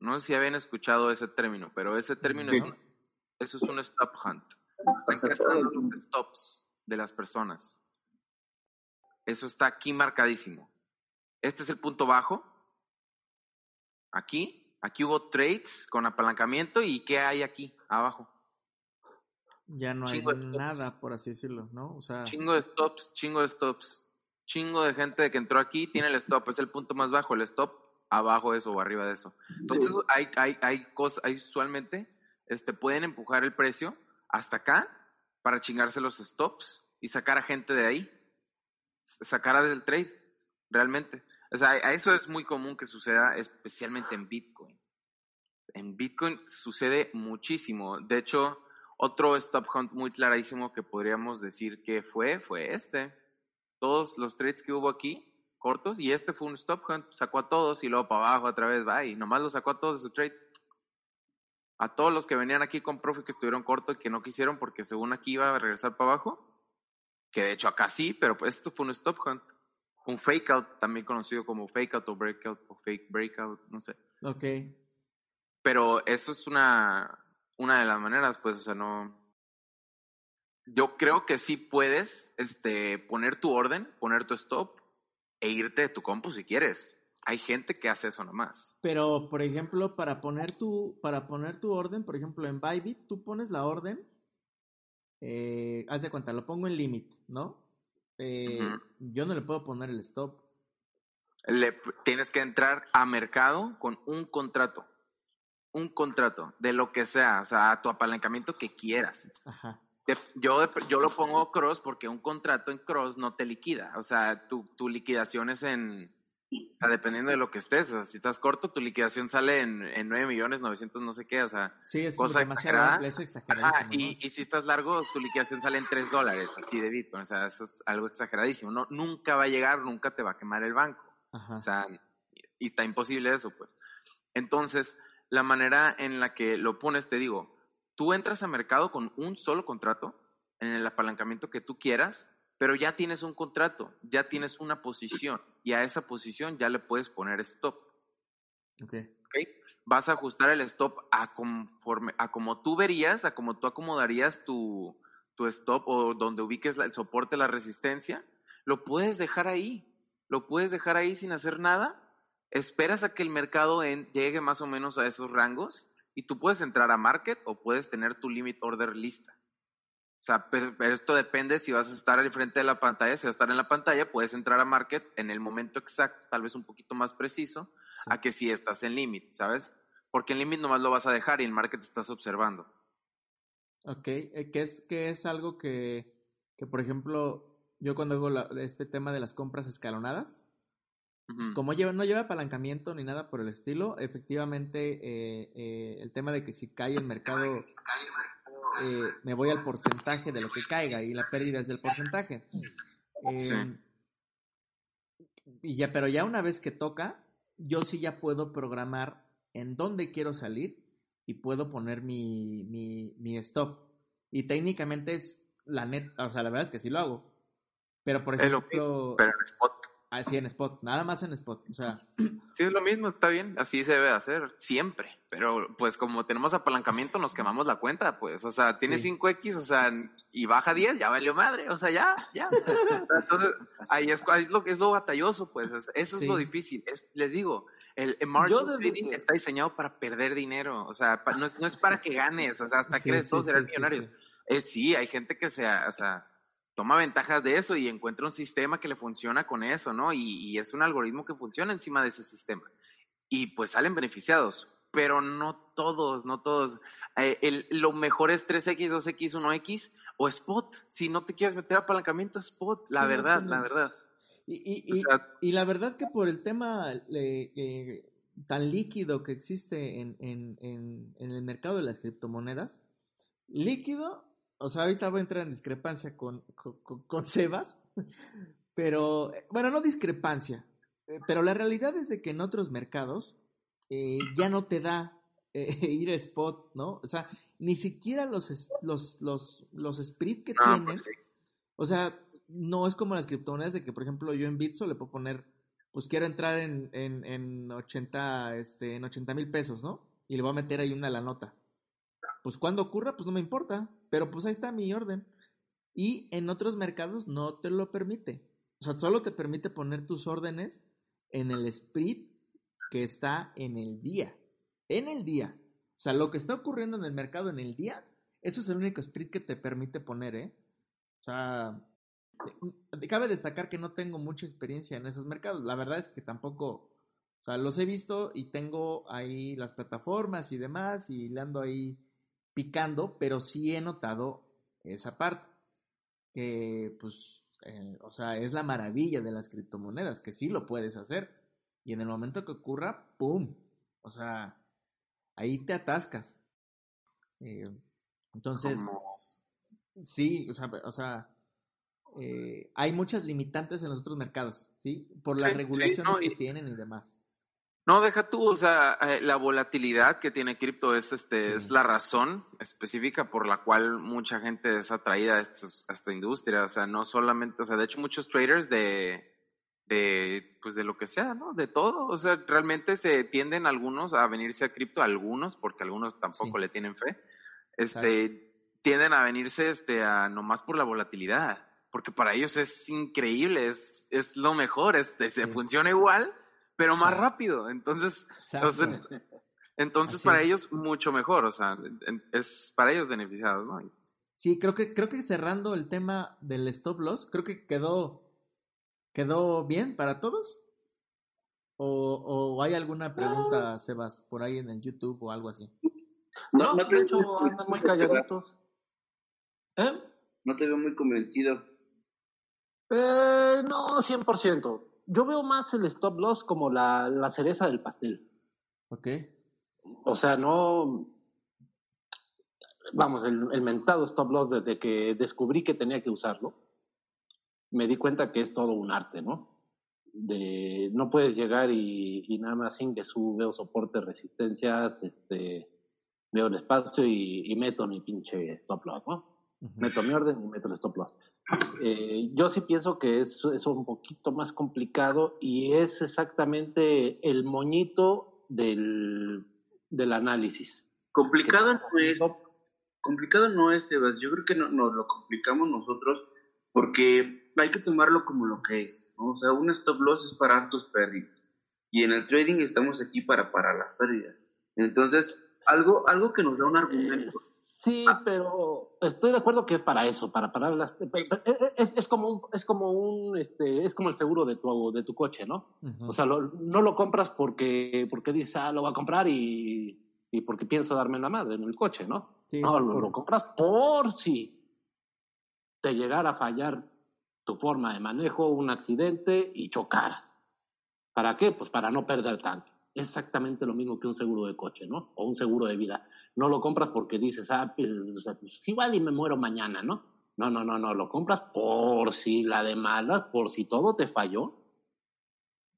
No sé si habían escuchado ese término, pero ese término es un, eso es un stop hunt. Están los stops de las personas. Eso está aquí marcadísimo. Este es el punto bajo. Aquí, aquí hubo trades con apalancamiento y ¿qué hay aquí abajo? Ya no hay nada, por así decirlo, ¿no? O sea... Chingo de stops, chingo de stops. Chingo de gente que entró aquí tiene el stop, es el punto más bajo, el stop abajo de eso o arriba de eso. Entonces hay, hay, hay cosas, hay usualmente, este, pueden empujar el precio hasta acá para chingarse los stops y sacar a gente de ahí. Sacar a del trade, realmente. O sea, a eso es muy común que suceda, especialmente en Bitcoin. En Bitcoin sucede muchísimo. De hecho, otro stop hunt muy clarísimo que podríamos decir que fue, fue este. Todos los trades que hubo aquí, cortos, y este fue un stop hunt, sacó a todos y luego para abajo otra vez va y nomás lo sacó a todos de su trade. A todos los que venían aquí con profit que estuvieron cortos y que no quisieron porque según aquí iba a regresar para abajo, que de hecho acá sí, pero pues esto fue un stop hunt. Un fake out, también conocido como fake out o breakout o fake breakout, no sé. Ok. Pero eso es una, una de las maneras, pues, o sea, no. Yo creo que sí puedes este, poner tu orden, poner tu stop e irte de tu compu si quieres. Hay gente que hace eso nomás. Pero, por ejemplo, para poner tu, para poner tu orden, por ejemplo, en Bybit, tú pones la orden, eh, haz de cuenta, lo pongo en limit, ¿no? Eh, Yo no le puedo poner el stop. Le, tienes que entrar a mercado con un contrato un contrato de lo que sea, o sea, a tu apalancamiento que quieras. Ajá. Yo, yo lo pongo cross porque un contrato en cross no te liquida. O sea, tu, tu liquidación es en. O sea, dependiendo de lo que estés. O sea, si estás corto, tu liquidación sale en, en 9 millones 900 no sé qué. O sea, sí, es cosa demasiado exagerada. Ajá, y, y, si estás largo, tu liquidación sale en 3 dólares, así de Bitcoin. O sea, eso es algo exageradísimo. No, nunca va a llegar, nunca te va a quemar el banco. Ajá. O sea, y está imposible eso, pues. Entonces, la manera en la que lo pones, te digo, tú entras a mercado con un solo contrato, en el apalancamiento que tú quieras, pero ya tienes un contrato, ya tienes una posición y a esa posición ya le puedes poner stop. Okay. ¿Okay? Vas a ajustar el stop a conforme, a como tú verías, a como tú acomodarías tu, tu stop o donde ubiques el soporte, la resistencia, lo puedes dejar ahí, lo puedes dejar ahí sin hacer nada esperas a que el mercado llegue más o menos a esos rangos y tú puedes entrar a market o puedes tener tu limit order lista. O sea, pero, esto depende si vas a estar al frente de la pantalla. Si vas a estar en la pantalla, puedes entrar a market en el momento exacto, tal vez un poquito más preciso, a que si estás en limit, ¿sabes? Porque en limit nomás lo vas a dejar y en market estás observando. Ok, eh, ¿qué es, qué es algo que, que, por ejemplo, yo cuando hago este tema de las compras escalonadas, como no lleva apalancamiento ni nada por el estilo, efectivamente eh, eh, el tema de que si cae el mercado, eh, me voy al porcentaje de lo que caiga y la pérdida es del porcentaje. Em, y ya, pero ya una vez que toca, yo sí ya puedo programar en dónde quiero salir y puedo poner mi, mi, mi stop. Y técnicamente es la net, o sea, la verdad es que sí lo hago. Pero por ejemplo... Pero en spot Así en spot, nada más en spot, o sea. Sí, es lo mismo, está bien, así se debe hacer, siempre. Pero pues como tenemos apalancamiento, nos quemamos la cuenta, pues. O sea, tiene 5X, o sea, y baja 10, ya valió madre, o sea, ya, ya. Entonces, ahí es, es, lo, es lo batalloso, pues. Eso es lo difícil. Es, les digo, el, margin trading está diseñado para perder dinero, o sea, no, no, es para que ganes, o sea, hasta que todos serán millonarios. Es, sí, hay gente que se, o sea toma ventajas de eso y encuentra un sistema que le funciona con eso, ¿no? Y, es un algoritmo que funciona encima de ese sistema. Y pues salen beneficiados, pero no todos, no todos. Eh, lo mejor es 3X, 2X, 1X o spot. Si no te quieres meter a apalancamiento, spot, la verdad, la verdad. Y, y, la verdad que por el tema eh, tan líquido que existe en, en, en, en el mercado de las criptomonedas, líquido o sea, ahorita voy a entrar en discrepancia con, con, Sebas, pero, bueno, no discrepancia, eh, pero la realidad es de que en otros mercados eh, ya no te da eh, ir a spot, ¿no? O sea, ni siquiera los, los, los, los que ah, pues tienen, o sea, no es como las criptomonedas de que, por ejemplo, yo en Bitso le puedo poner, pues quiero entrar en, en, en 80, este, en 80 mil pesos, ¿no? Y le voy a meter ahí una la nota pues cuando ocurra, pues no me importa, pero pues ahí está mi orden. Y en otros mercados no te lo permite. O sea, solo te permite poner tus órdenes en el split que está en el día. En el día. O sea, lo que está ocurriendo en el mercado en el día, eso es el único split que te permite poner, ¿eh? O sea, cabe destacar que no tengo mucha experiencia en esos mercados. La verdad es que tampoco, o sea, los he visto y tengo ahí las plataformas y demás y le ando ahí picando, pero sí he notado esa parte, que pues, eh, o sea, es la maravilla de las criptomonedas, que sí lo puedes hacer, y en el momento que ocurra, ¡pum! O sea, ahí te atascas. Eh, entonces, sí, o sea, o sea eh, hay muchas limitantes en los otros mercados, ¿sí? Por las regulaciones que tienen y demás. No, deja tú, o sea, eh, la volatilidad que tiene cripto es, este, es la razón específica por la cual mucha gente es atraída a, esta industria. O sea, no solamente, o sea, de hecho muchos traders de, de, pues de lo que sea, ¿no? De todo. O sea, realmente se tienden algunos a venirse a cripto, algunos, porque algunos tampoco le tienen fe, este, tienden a venirse, este, a nomás por la volatilidad. Porque para ellos es increíble, es, es lo mejor, este, se funciona igual pero más rápido. Entonces, entonces, para ellos mucho mejor, o sea, es para ellos beneficiados, ¿no? Sí, creo que, creo que cerrando el tema del stop loss, creo que quedó, quedó bien para todos. ¿O, o hay alguna pregunta, Sebas, por ahí en el YouTube o algo así? No, no, te hecho, andan muy calladitos. ¿Eh? No te veo muy convencido. Eh, no, 100% yo veo más el stop loss como la, la cereza del pastel. Ok. O sea, no. Vamos, el, el, mentado stop loss desde que descubrí que tenía que usarlo, me di cuenta que es todo un arte, ¿no? De, no puedes llegar y, y nada más sin que su veo soporte, resistencias, este, veo el espacio y, y meto mi pinche stop loss, ¿no? Meto mi orden y meto el stop loss. Eh, yo sí pienso que es, es, un poquito más complicado y es exactamente el moñito del, del análisis. Complicado no es, complicado no es, Sebas. Yo creo que no, nos lo complicamos nosotros porque hay que tomarlo como lo que es. O sea, un stop loss es parar tus pérdidas. Y en el trading estamos aquí para parar las pérdidas. Entonces, algo, algo que nos da un argumento. Sí, ah. pero estoy de acuerdo que es para eso, para parar las e, e, es, es como un, es como un este es como el seguro de tu de tu coche, ¿no? O sea, no lo compras porque porque dices, "Ah, lo voy a comprar y, y porque pienso darme la madre en el coche", ¿no? no, lo, compras por si te llegara a fallar tu forma de manejo, un accidente y chocaras. ¿Para qué? Pues para no perder tanto. Exactamente lo mismo que un seguro de coche, ¿no? O un seguro de vida no lo compras porque dices, ah, pues, pues igual y me muero mañana, ¿no? No, no, no, no, lo compras por si la de malas, por si todo te falló,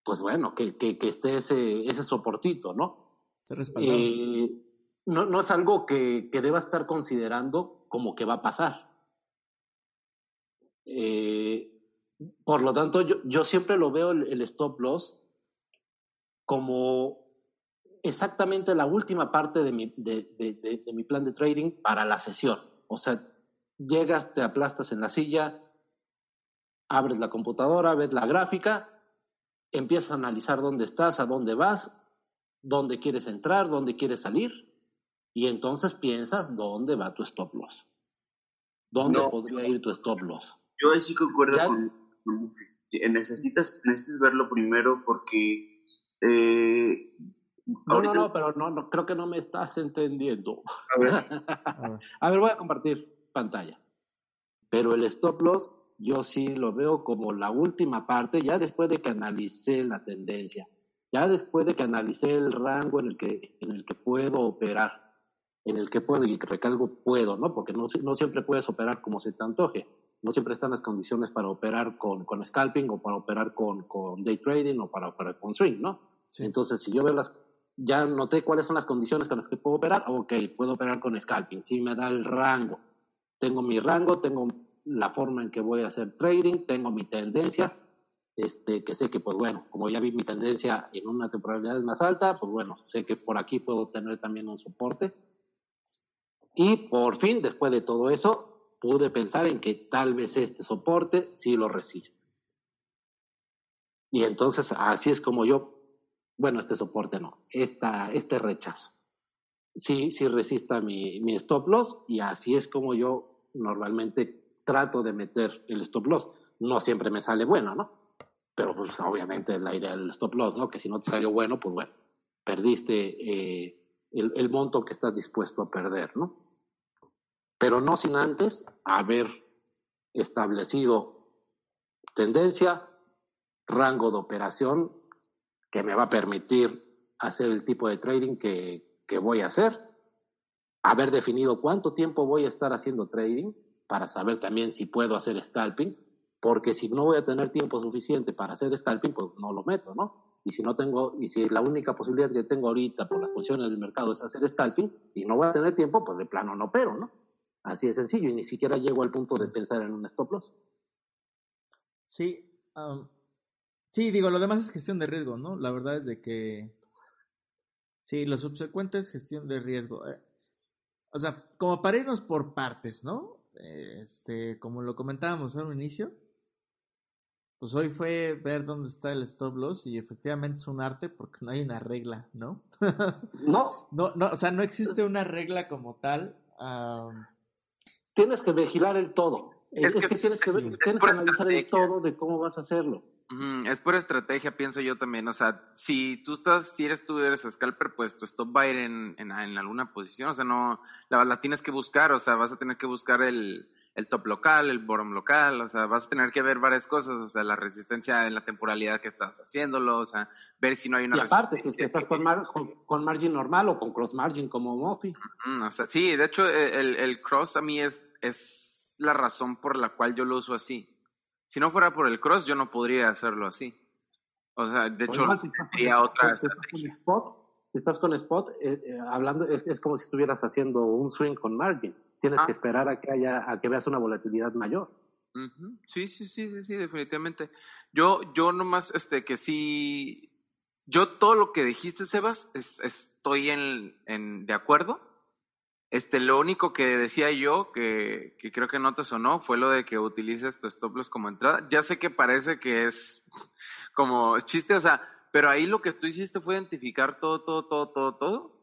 pues bueno, que, que, que esté ese, ese soportito, ¿no? Eh, no, no es algo que, que deba estar considerando como que va a pasar. Eh, Por lo tanto, yo, yo siempre lo veo el, el stop loss como exactamente la última parte de mi, de, de, mi plan de trading para la sesión. O sea, llegas, te aplastas en la silla, abres la computadora, ves la gráfica, empiezas a analizar dónde estás, a dónde vas, dónde quieres entrar, dónde quieres salir, y entonces piensas dónde va tu stop loss. ¿Dónde No. podría ir tu stop loss? Yo ahí sí concuerdo Ya- con. Necesitas, necesitas verlo primero porque eh, No, ahorita- no, no, pero no, no, creo que no me estás entendiendo. a ver, A ver, voy a compartir pantalla. Pero el stop loss yo sí lo veo como la última parte, ya después de que analicé la tendencia, ya después de que analicé el rango en el que, en el que puedo operar, en el que puedo, y recalco puedo, ¿no? Porque no, no siempre puedes operar como se te antoje. No siempre están las condiciones para operar con, con scalping o para operar con, con day trading o para operar con swing, ¿no? Entonces, si yo veo las, ya noté cuáles son las condiciones con las que puedo operar, ok, puedo operar con scalping, sí me da el rango. Tengo mi rango, tengo la forma en que voy a hacer trading, tengo mi tendencia, este, que sé que, pues bueno, como ya vi mi tendencia en una temporalidad más alta, pues bueno, sé que por aquí puedo tener también un soporte. Y por fin, después de todo eso, pude pensar en que tal vez este soporte sí lo resiste. Y entonces así es como yo, bueno, este soporte no, este rechazo. Sí, sí resista mi, mi stop loss y así es como yo normalmente trato de meter el stop loss. No siempre me sale bueno, ¿no? Pero pues obviamente la idea del stop loss, ¿no? Que si no te salió bueno, pues bueno, perdiste eh, el, el monto que estás dispuesto a perder, ¿no? Pero no sin antes haber establecido tendencia, rango de operación que me va a permitir hacer el tipo de trading que, que voy a hacer, haber definido cuánto tiempo voy a estar haciendo trading para saber también si puedo hacer scalping, porque si no voy a tener tiempo suficiente para hacer scalping, pues no lo meto, ¿no? Y si no tengo, y si la única posibilidad que tengo ahorita por las condiciones del mercado es hacer scalping y no voy a tener tiempo, pues de plano no opero, ¿no? Así de sencillo, y ni siquiera llego al punto de pensar en un stop loss. Sí, am, sí, digo, lo demás es gestión de riesgo, ¿no? La verdad es de que sí, lo subsecuente es gestión de riesgo. Eh, o sea, como para irnos por partes, ¿no? Eh, Este, como lo comentábamos al inicio, pues hoy fue ver dónde está el stop loss y efectivamente es un arte porque no hay una regla, ¿no? No, no, no, o sea, no existe una regla como tal. tienes que vigilar el todo. Es, que que, tienes que, sí, tienes es que analizar el todo de cómo vas a hacerlo. Es pura estrategia, pienso yo también. O sea, si tú estás, si eres tú, eres scalper, pues tu stop va a ir en, en, en alguna posición. O sea, no, la, la tienes que buscar. O sea, vas a tener que buscar el, el top local, el bottom local. O sea, vas a tener que ver varias cosas. O sea, la resistencia en la temporalidad que estás haciéndolo. O sea, ver si no hay una Y aparte, si es que resistencia estás con, mar- con, con margin normal o con cross margin como Mofi. O sea, sí, de hecho, e, el, el cross a mí es, es la razón por la cual yo lo uso así. Si no fuera por el cross, yo no podría hacerlo así. O sea, de hecho, Además, con- sería otra estás con estrategia. spot, si estás con spot, eh, eh, hablando, es, es como si estuvieras haciendo un swing con margin. Tienes Ah. que esperar a que haya, a que veas una volatilidad mayor. Sí, sí, sí, sí, sí, definitivamente. Yo, yo nomás, este, que sí, yo todo lo que dijiste, Sebas, es, estoy en, en, de acuerdo. Este, lo único que decía yo, que, que creo que no te sonó, fue lo de que utilices tu stop loss como entrada. Ya sé que parece que es como chiste, o sea, pero ahí lo que tú hiciste fue identificar todo, todo, todo, todo, todo,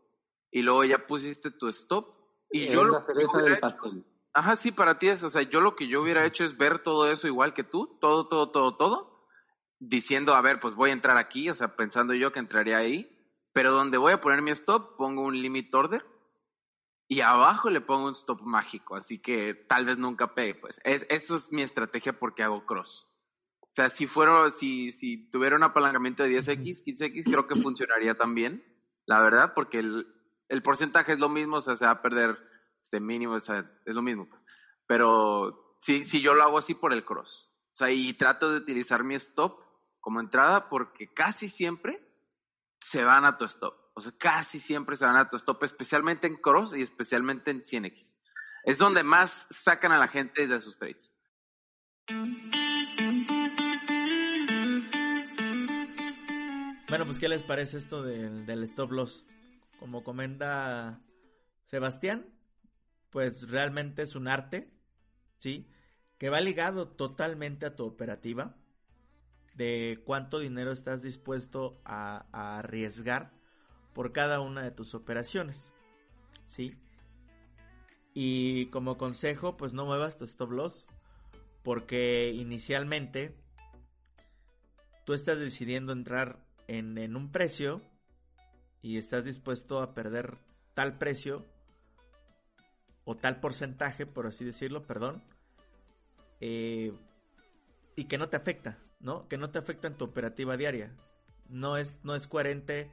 y luego ya pusiste tu stop. Y Es yo lo la cereza del hecho- pastel. Ajá, sí, para ti es, o sea, yo lo que yo hubiera hecho es ver todo eso igual que tú, todo, todo, todo, todo, diciendo, a ver, pues voy a entrar aquí, o sea, pensando yo que entraría ahí, pero donde voy a poner mi stop, pongo un limit order y abajo le pongo un stop mágico, así que tal vez nunca pegue, pues. Es, eso es mi estrategia porque hago cross. O sea, si fuera, si, si tuviera un apalancamiento de 10x, 15x, creo que funcionaría también, la verdad, porque el, el porcentaje es lo mismo, o sea, se va a perder este mínimo, o sea, es lo mismo. pues. Pero si, si yo lo hago así por el cross. O sea, y trato de utilizar mi stop como entrada porque casi siempre se van a tu stop o sea, casi siempre se van a autostop, especialmente en Cross y especialmente en 100X. Es donde más sacan a la gente de sus trades. Bueno, pues ¿qué les parece esto del, del stop loss? Como comenta Sebastián, pues realmente es un arte, ¿sí? Que va ligado totalmente a tu operativa, de cuánto dinero estás dispuesto a, a arriesgar por cada una de tus operaciones, ¿sí? Y como consejo, pues no muevas tu stop loss, porque inicialmente tú estás decidiendo entrar en, en un precio y estás dispuesto a perder tal precio o tal porcentaje, por así decirlo, perdón, eh, y que no te afecta, ¿no? Que no te afecta en tu operativa diaria. No es, no es coherente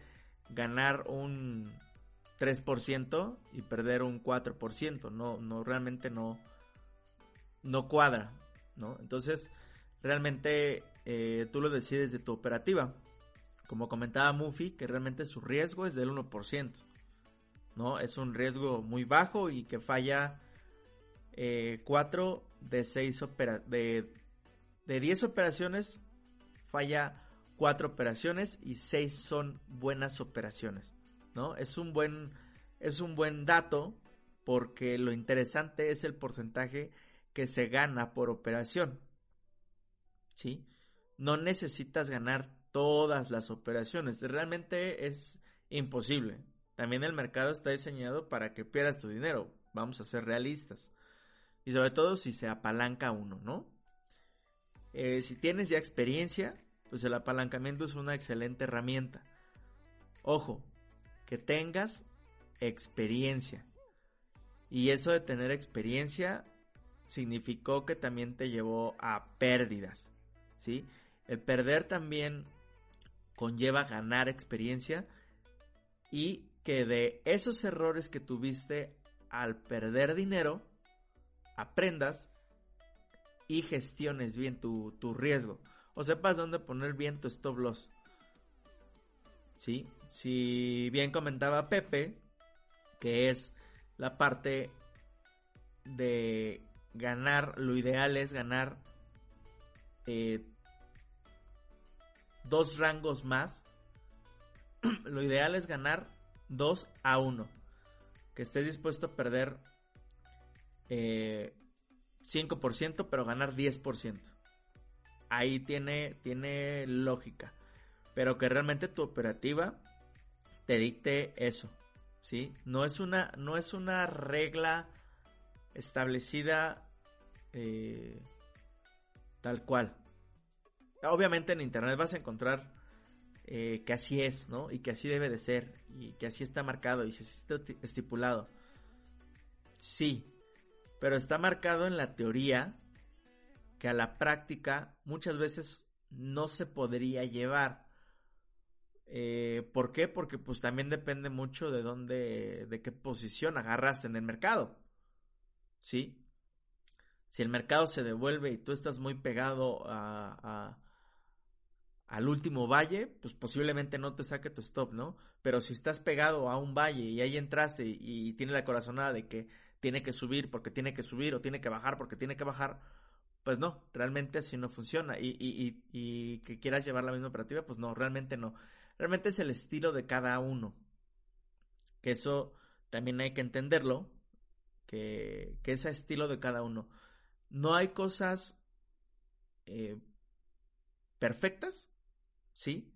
ganar un 3% y perder un 4%. No, no, realmente no, no cuadra, ¿no? Entonces, realmente eh, tú lo decides de tu operativa. Como comentaba Muffy, que realmente su riesgo es del 1%. ¿no? Es un riesgo muy bajo y que falla 4 eh, de 6 de, de 10 operaciones, falla 4 operaciones y 6 son buenas operaciones, ¿no? Es un buen, es un buen dato porque lo interesante es el porcentaje que se gana por operación, ¿sí? No necesitas ganar todas las operaciones, realmente es imposible, también el mercado está diseñado para que pierdas tu dinero. Vamos a ser realistas. Y sobre todo si se apalanca uno, ¿no? Eh, si tienes ya experiencia, pues el apalancamiento es una excelente herramienta. Ojo, que tengas experiencia. Y eso de tener experiencia significó que también te llevó a pérdidas, ¿sí? El perder también conlleva ganar experiencia y que de esos errores que tuviste al perder dinero, aprendas y gestiones bien tu, riesgo. O sepas dónde poner bien tu stop loss. ¿Sí? Si bien comentaba Pepe, que es la parte de ganar, lo ideal es ganar eh, dos rangos más. lo ideal es ganar 2 a 1. Que estés dispuesto a perder eh, 5%, pero ganar 10%. Ahí tiene, tiene lógica. Pero que realmente tu operativa te dicte eso. ¿Sí? No es una, no es una regla establecida eh, tal cual. Obviamente en internet vas a encontrar eh, que así es, ¿no? Y que así debe de ser, y que así está marcado, y que así está estipulado. Sí, pero está marcado en la teoría que a la práctica muchas veces no se podría llevar. Eh, ¿Por qué? Porque pues también depende mucho de dónde, de qué posición agarraste en el mercado. ¿Sí? Si el mercado se devuelve y tú estás muy pegado a al último valle, pues posiblemente no te saque tu stop, ¿no? Pero si estás pegado a un valle y ahí entraste y, tiene la corazonada de que tiene que subir porque tiene que subir o tiene que bajar porque tiene que bajar, pues no, realmente así no funciona. Y, y, y, que quieras llevar la misma operativa, pues no, realmente no. Realmente es el estilo de cada uno. Que eso también hay que entenderlo, que, que es el estilo de cada uno. No hay cosas eh, perfectas ¿sí?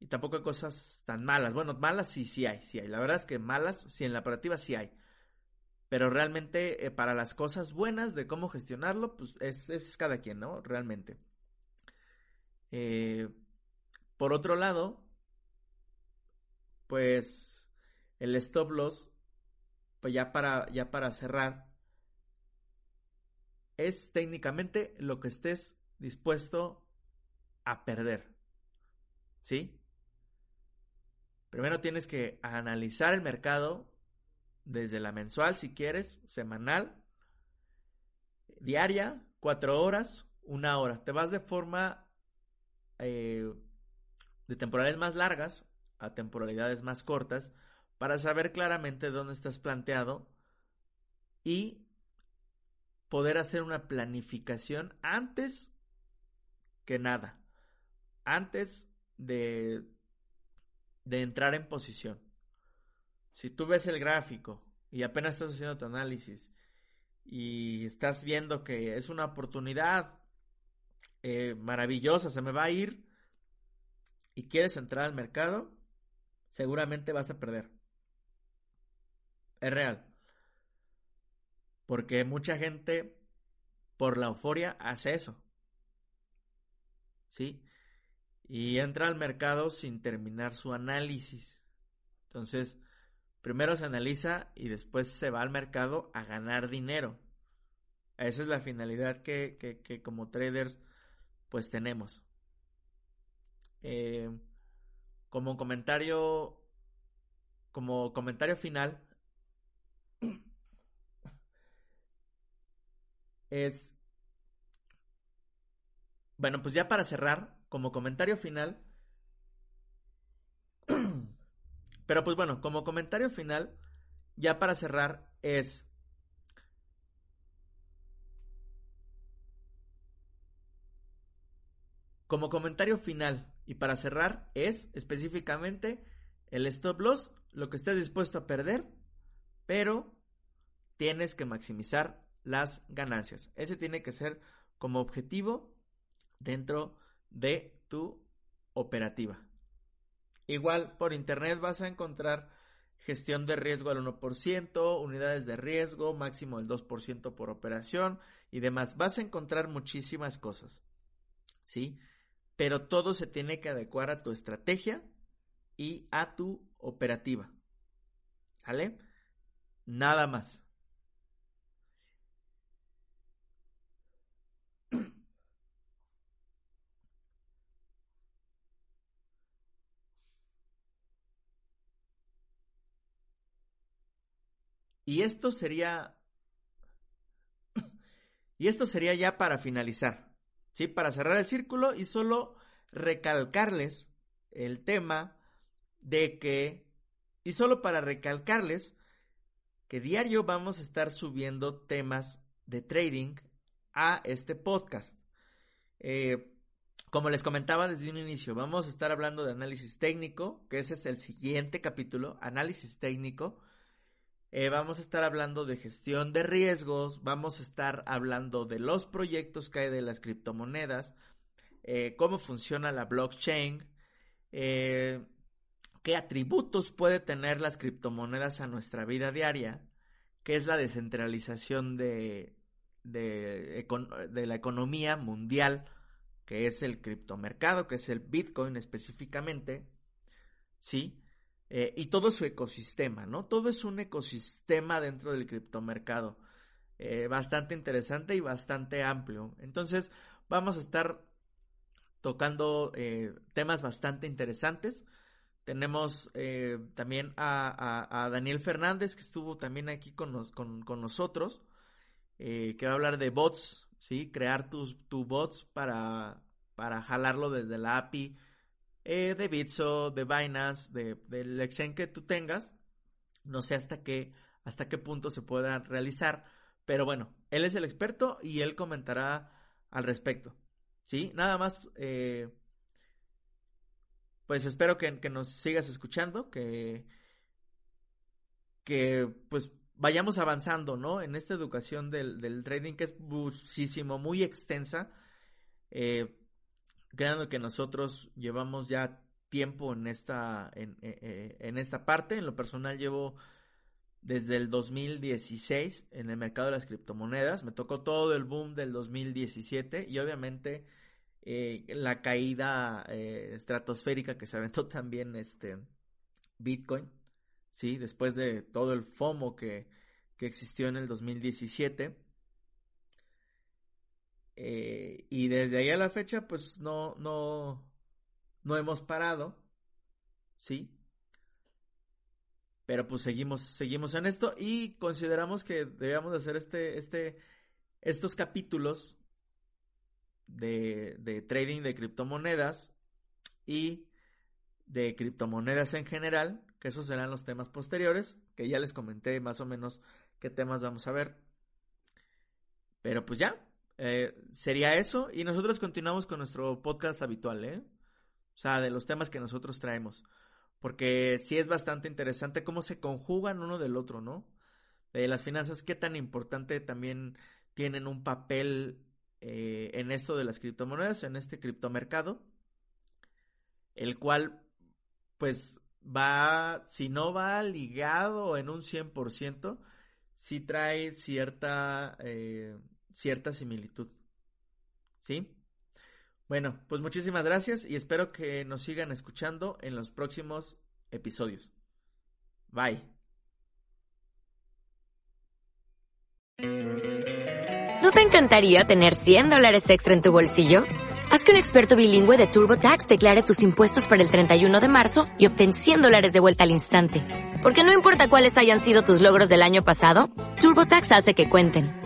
Y tampoco hay cosas tan malas. Bueno, malas sí, sí hay, sí hay. La verdad es que malas, sí, en la operativa sí hay. Pero realmente eh, para las cosas buenas de cómo gestionarlo, pues es, cada quien, ¿no? Realmente. Eh, por otro lado, pues el stop loss, pues ya para, ya para cerrar, es técnicamente lo que estés dispuesto a perder. ¿sí? Primero tienes que analizar el mercado desde la mensual, si quieres, semanal, diaria, cuatro horas, una hora. Te vas de forma eh, de temporalidades más largas a temporalidades más cortas para saber claramente dónde estás planteado y poder hacer una planificación antes que nada. Antes de de entrar en posición. Si tú ves el gráfico y apenas estás haciendo tu análisis y estás viendo que es una oportunidad eh, maravillosa, se me va a ir y quieres entrar al mercado, seguramente vas a perder. Es real. Porque mucha gente, por la euforia, hace eso. ¿Sí? Y entra al mercado sin terminar su análisis. Entonces, primero se analiza y después se va al mercado a ganar dinero. Esa es la finalidad que, que, como traders pues tenemos. Eh, como comentario, como comentario final, es, bueno, pues ya para cerrar, como comentario final, pero pues bueno, como comentario final, ya para cerrar es, como comentario final y para cerrar es específicamente el stop loss, lo que estés dispuesto a perder, pero tienes que maximizar las ganancias. Ese tiene que ser como objetivo dentro de tu operativa. Igual por internet vas a encontrar gestión de riesgo al 1%, unidades de riesgo, máximo del 2% por operación y demás. Vas a encontrar muchísimas cosas. ¿Sí? Pero todo se tiene que adecuar a tu estrategia y a tu operativa. ¿Vale? Nada más. Y esto sería. Y esto sería ya para finalizar. ¿Sí? Para cerrar el círculo y solo recalcarles el tema de que. Y solo para recalcarles que diario vamos a estar subiendo temas de trading a este podcast. Eh, como les comentaba desde un inicio, vamos a estar hablando de análisis técnico, que ese es el siguiente capítulo, análisis técnico. Eh, vamos a estar hablando de gestión de riesgos, vamos a estar hablando de los proyectos que hay de las criptomonedas, eh, cómo funciona la blockchain, eh, qué atributos puede tener las criptomonedas a nuestra vida diaria, qué es la descentralización de, de, de la economía mundial, que es el criptomercado, que es el Bitcoin específicamente, ¿sí? Eh, y todo su ecosistema, ¿no? Todo es un ecosistema dentro del criptomercado. Eh, bastante interesante y bastante amplio. Entonces, vamos a estar tocando eh, temas bastante interesantes. Tenemos también a, Daniel Fernández, que estuvo también aquí con, con, nosotros, que va a hablar de bots, ¿sí? Crear tus tu bots para, para jalarlo desde la API eh, de Bitso, de Binance, de, del exchange que tú tengas. No sé hasta qué, hasta qué punto se pueda realizar. Pero bueno, él es el experto y él comentará al respecto. ¿Sí? Nada más, eh, pues espero que, nos sigas escuchando, que, que pues vayamos avanzando, ¿no? En esta educación del, del trading que es muchísimo, muy extensa. Eh, Créanme que nosotros llevamos ya tiempo en esta, eh, eh, en, esta parte. En lo personal llevo desde el 2016 en el mercado de las criptomonedas. Me tocó todo el boom del 2017 y obviamente eh, la caída estratosférica que se aventó también este Bitcoin. Sí, después de todo el FOMO que, que existió en el 2017. Eh, y desde ahí a la fecha, pues no, no, no hemos parado, ¿sí? Pero pues seguimos, seguimos en esto y consideramos que debemos de hacer este, este, estos capítulos de, de trading de criptomonedas y de criptomonedas en general, que esos serán los temas posteriores, que ya les comenté más o menos qué temas vamos a ver. Pero pues ya, eh, sería eso. Y nosotros continuamos con nuestro podcast habitual, ¿eh? O sea, de los temas que nosotros traemos. porque sí es bastante interesante cómo se conjugan uno del otro, ¿no? Eh, las finanzas, qué tan importante también tienen un papel eh, en esto de las criptomonedas, en este criptomercado, el cual, pues, va, si no va ligado en un 100%, sí trae cierta, cierta similitud. ¿Sí? Bueno, pues muchísimas gracias y espero que nos sigan escuchando en los próximos episodios. Bye. ¿No te encantaría tener 100 dólares extra en tu bolsillo? Haz que un experto bilingüe de TurboTax declare tus impuestos para el 31 de marzo y obtén 100 dólares de vuelta al instante. Porque no importa cuáles hayan sido tus logros del año pasado, TurboTax hace que cuenten.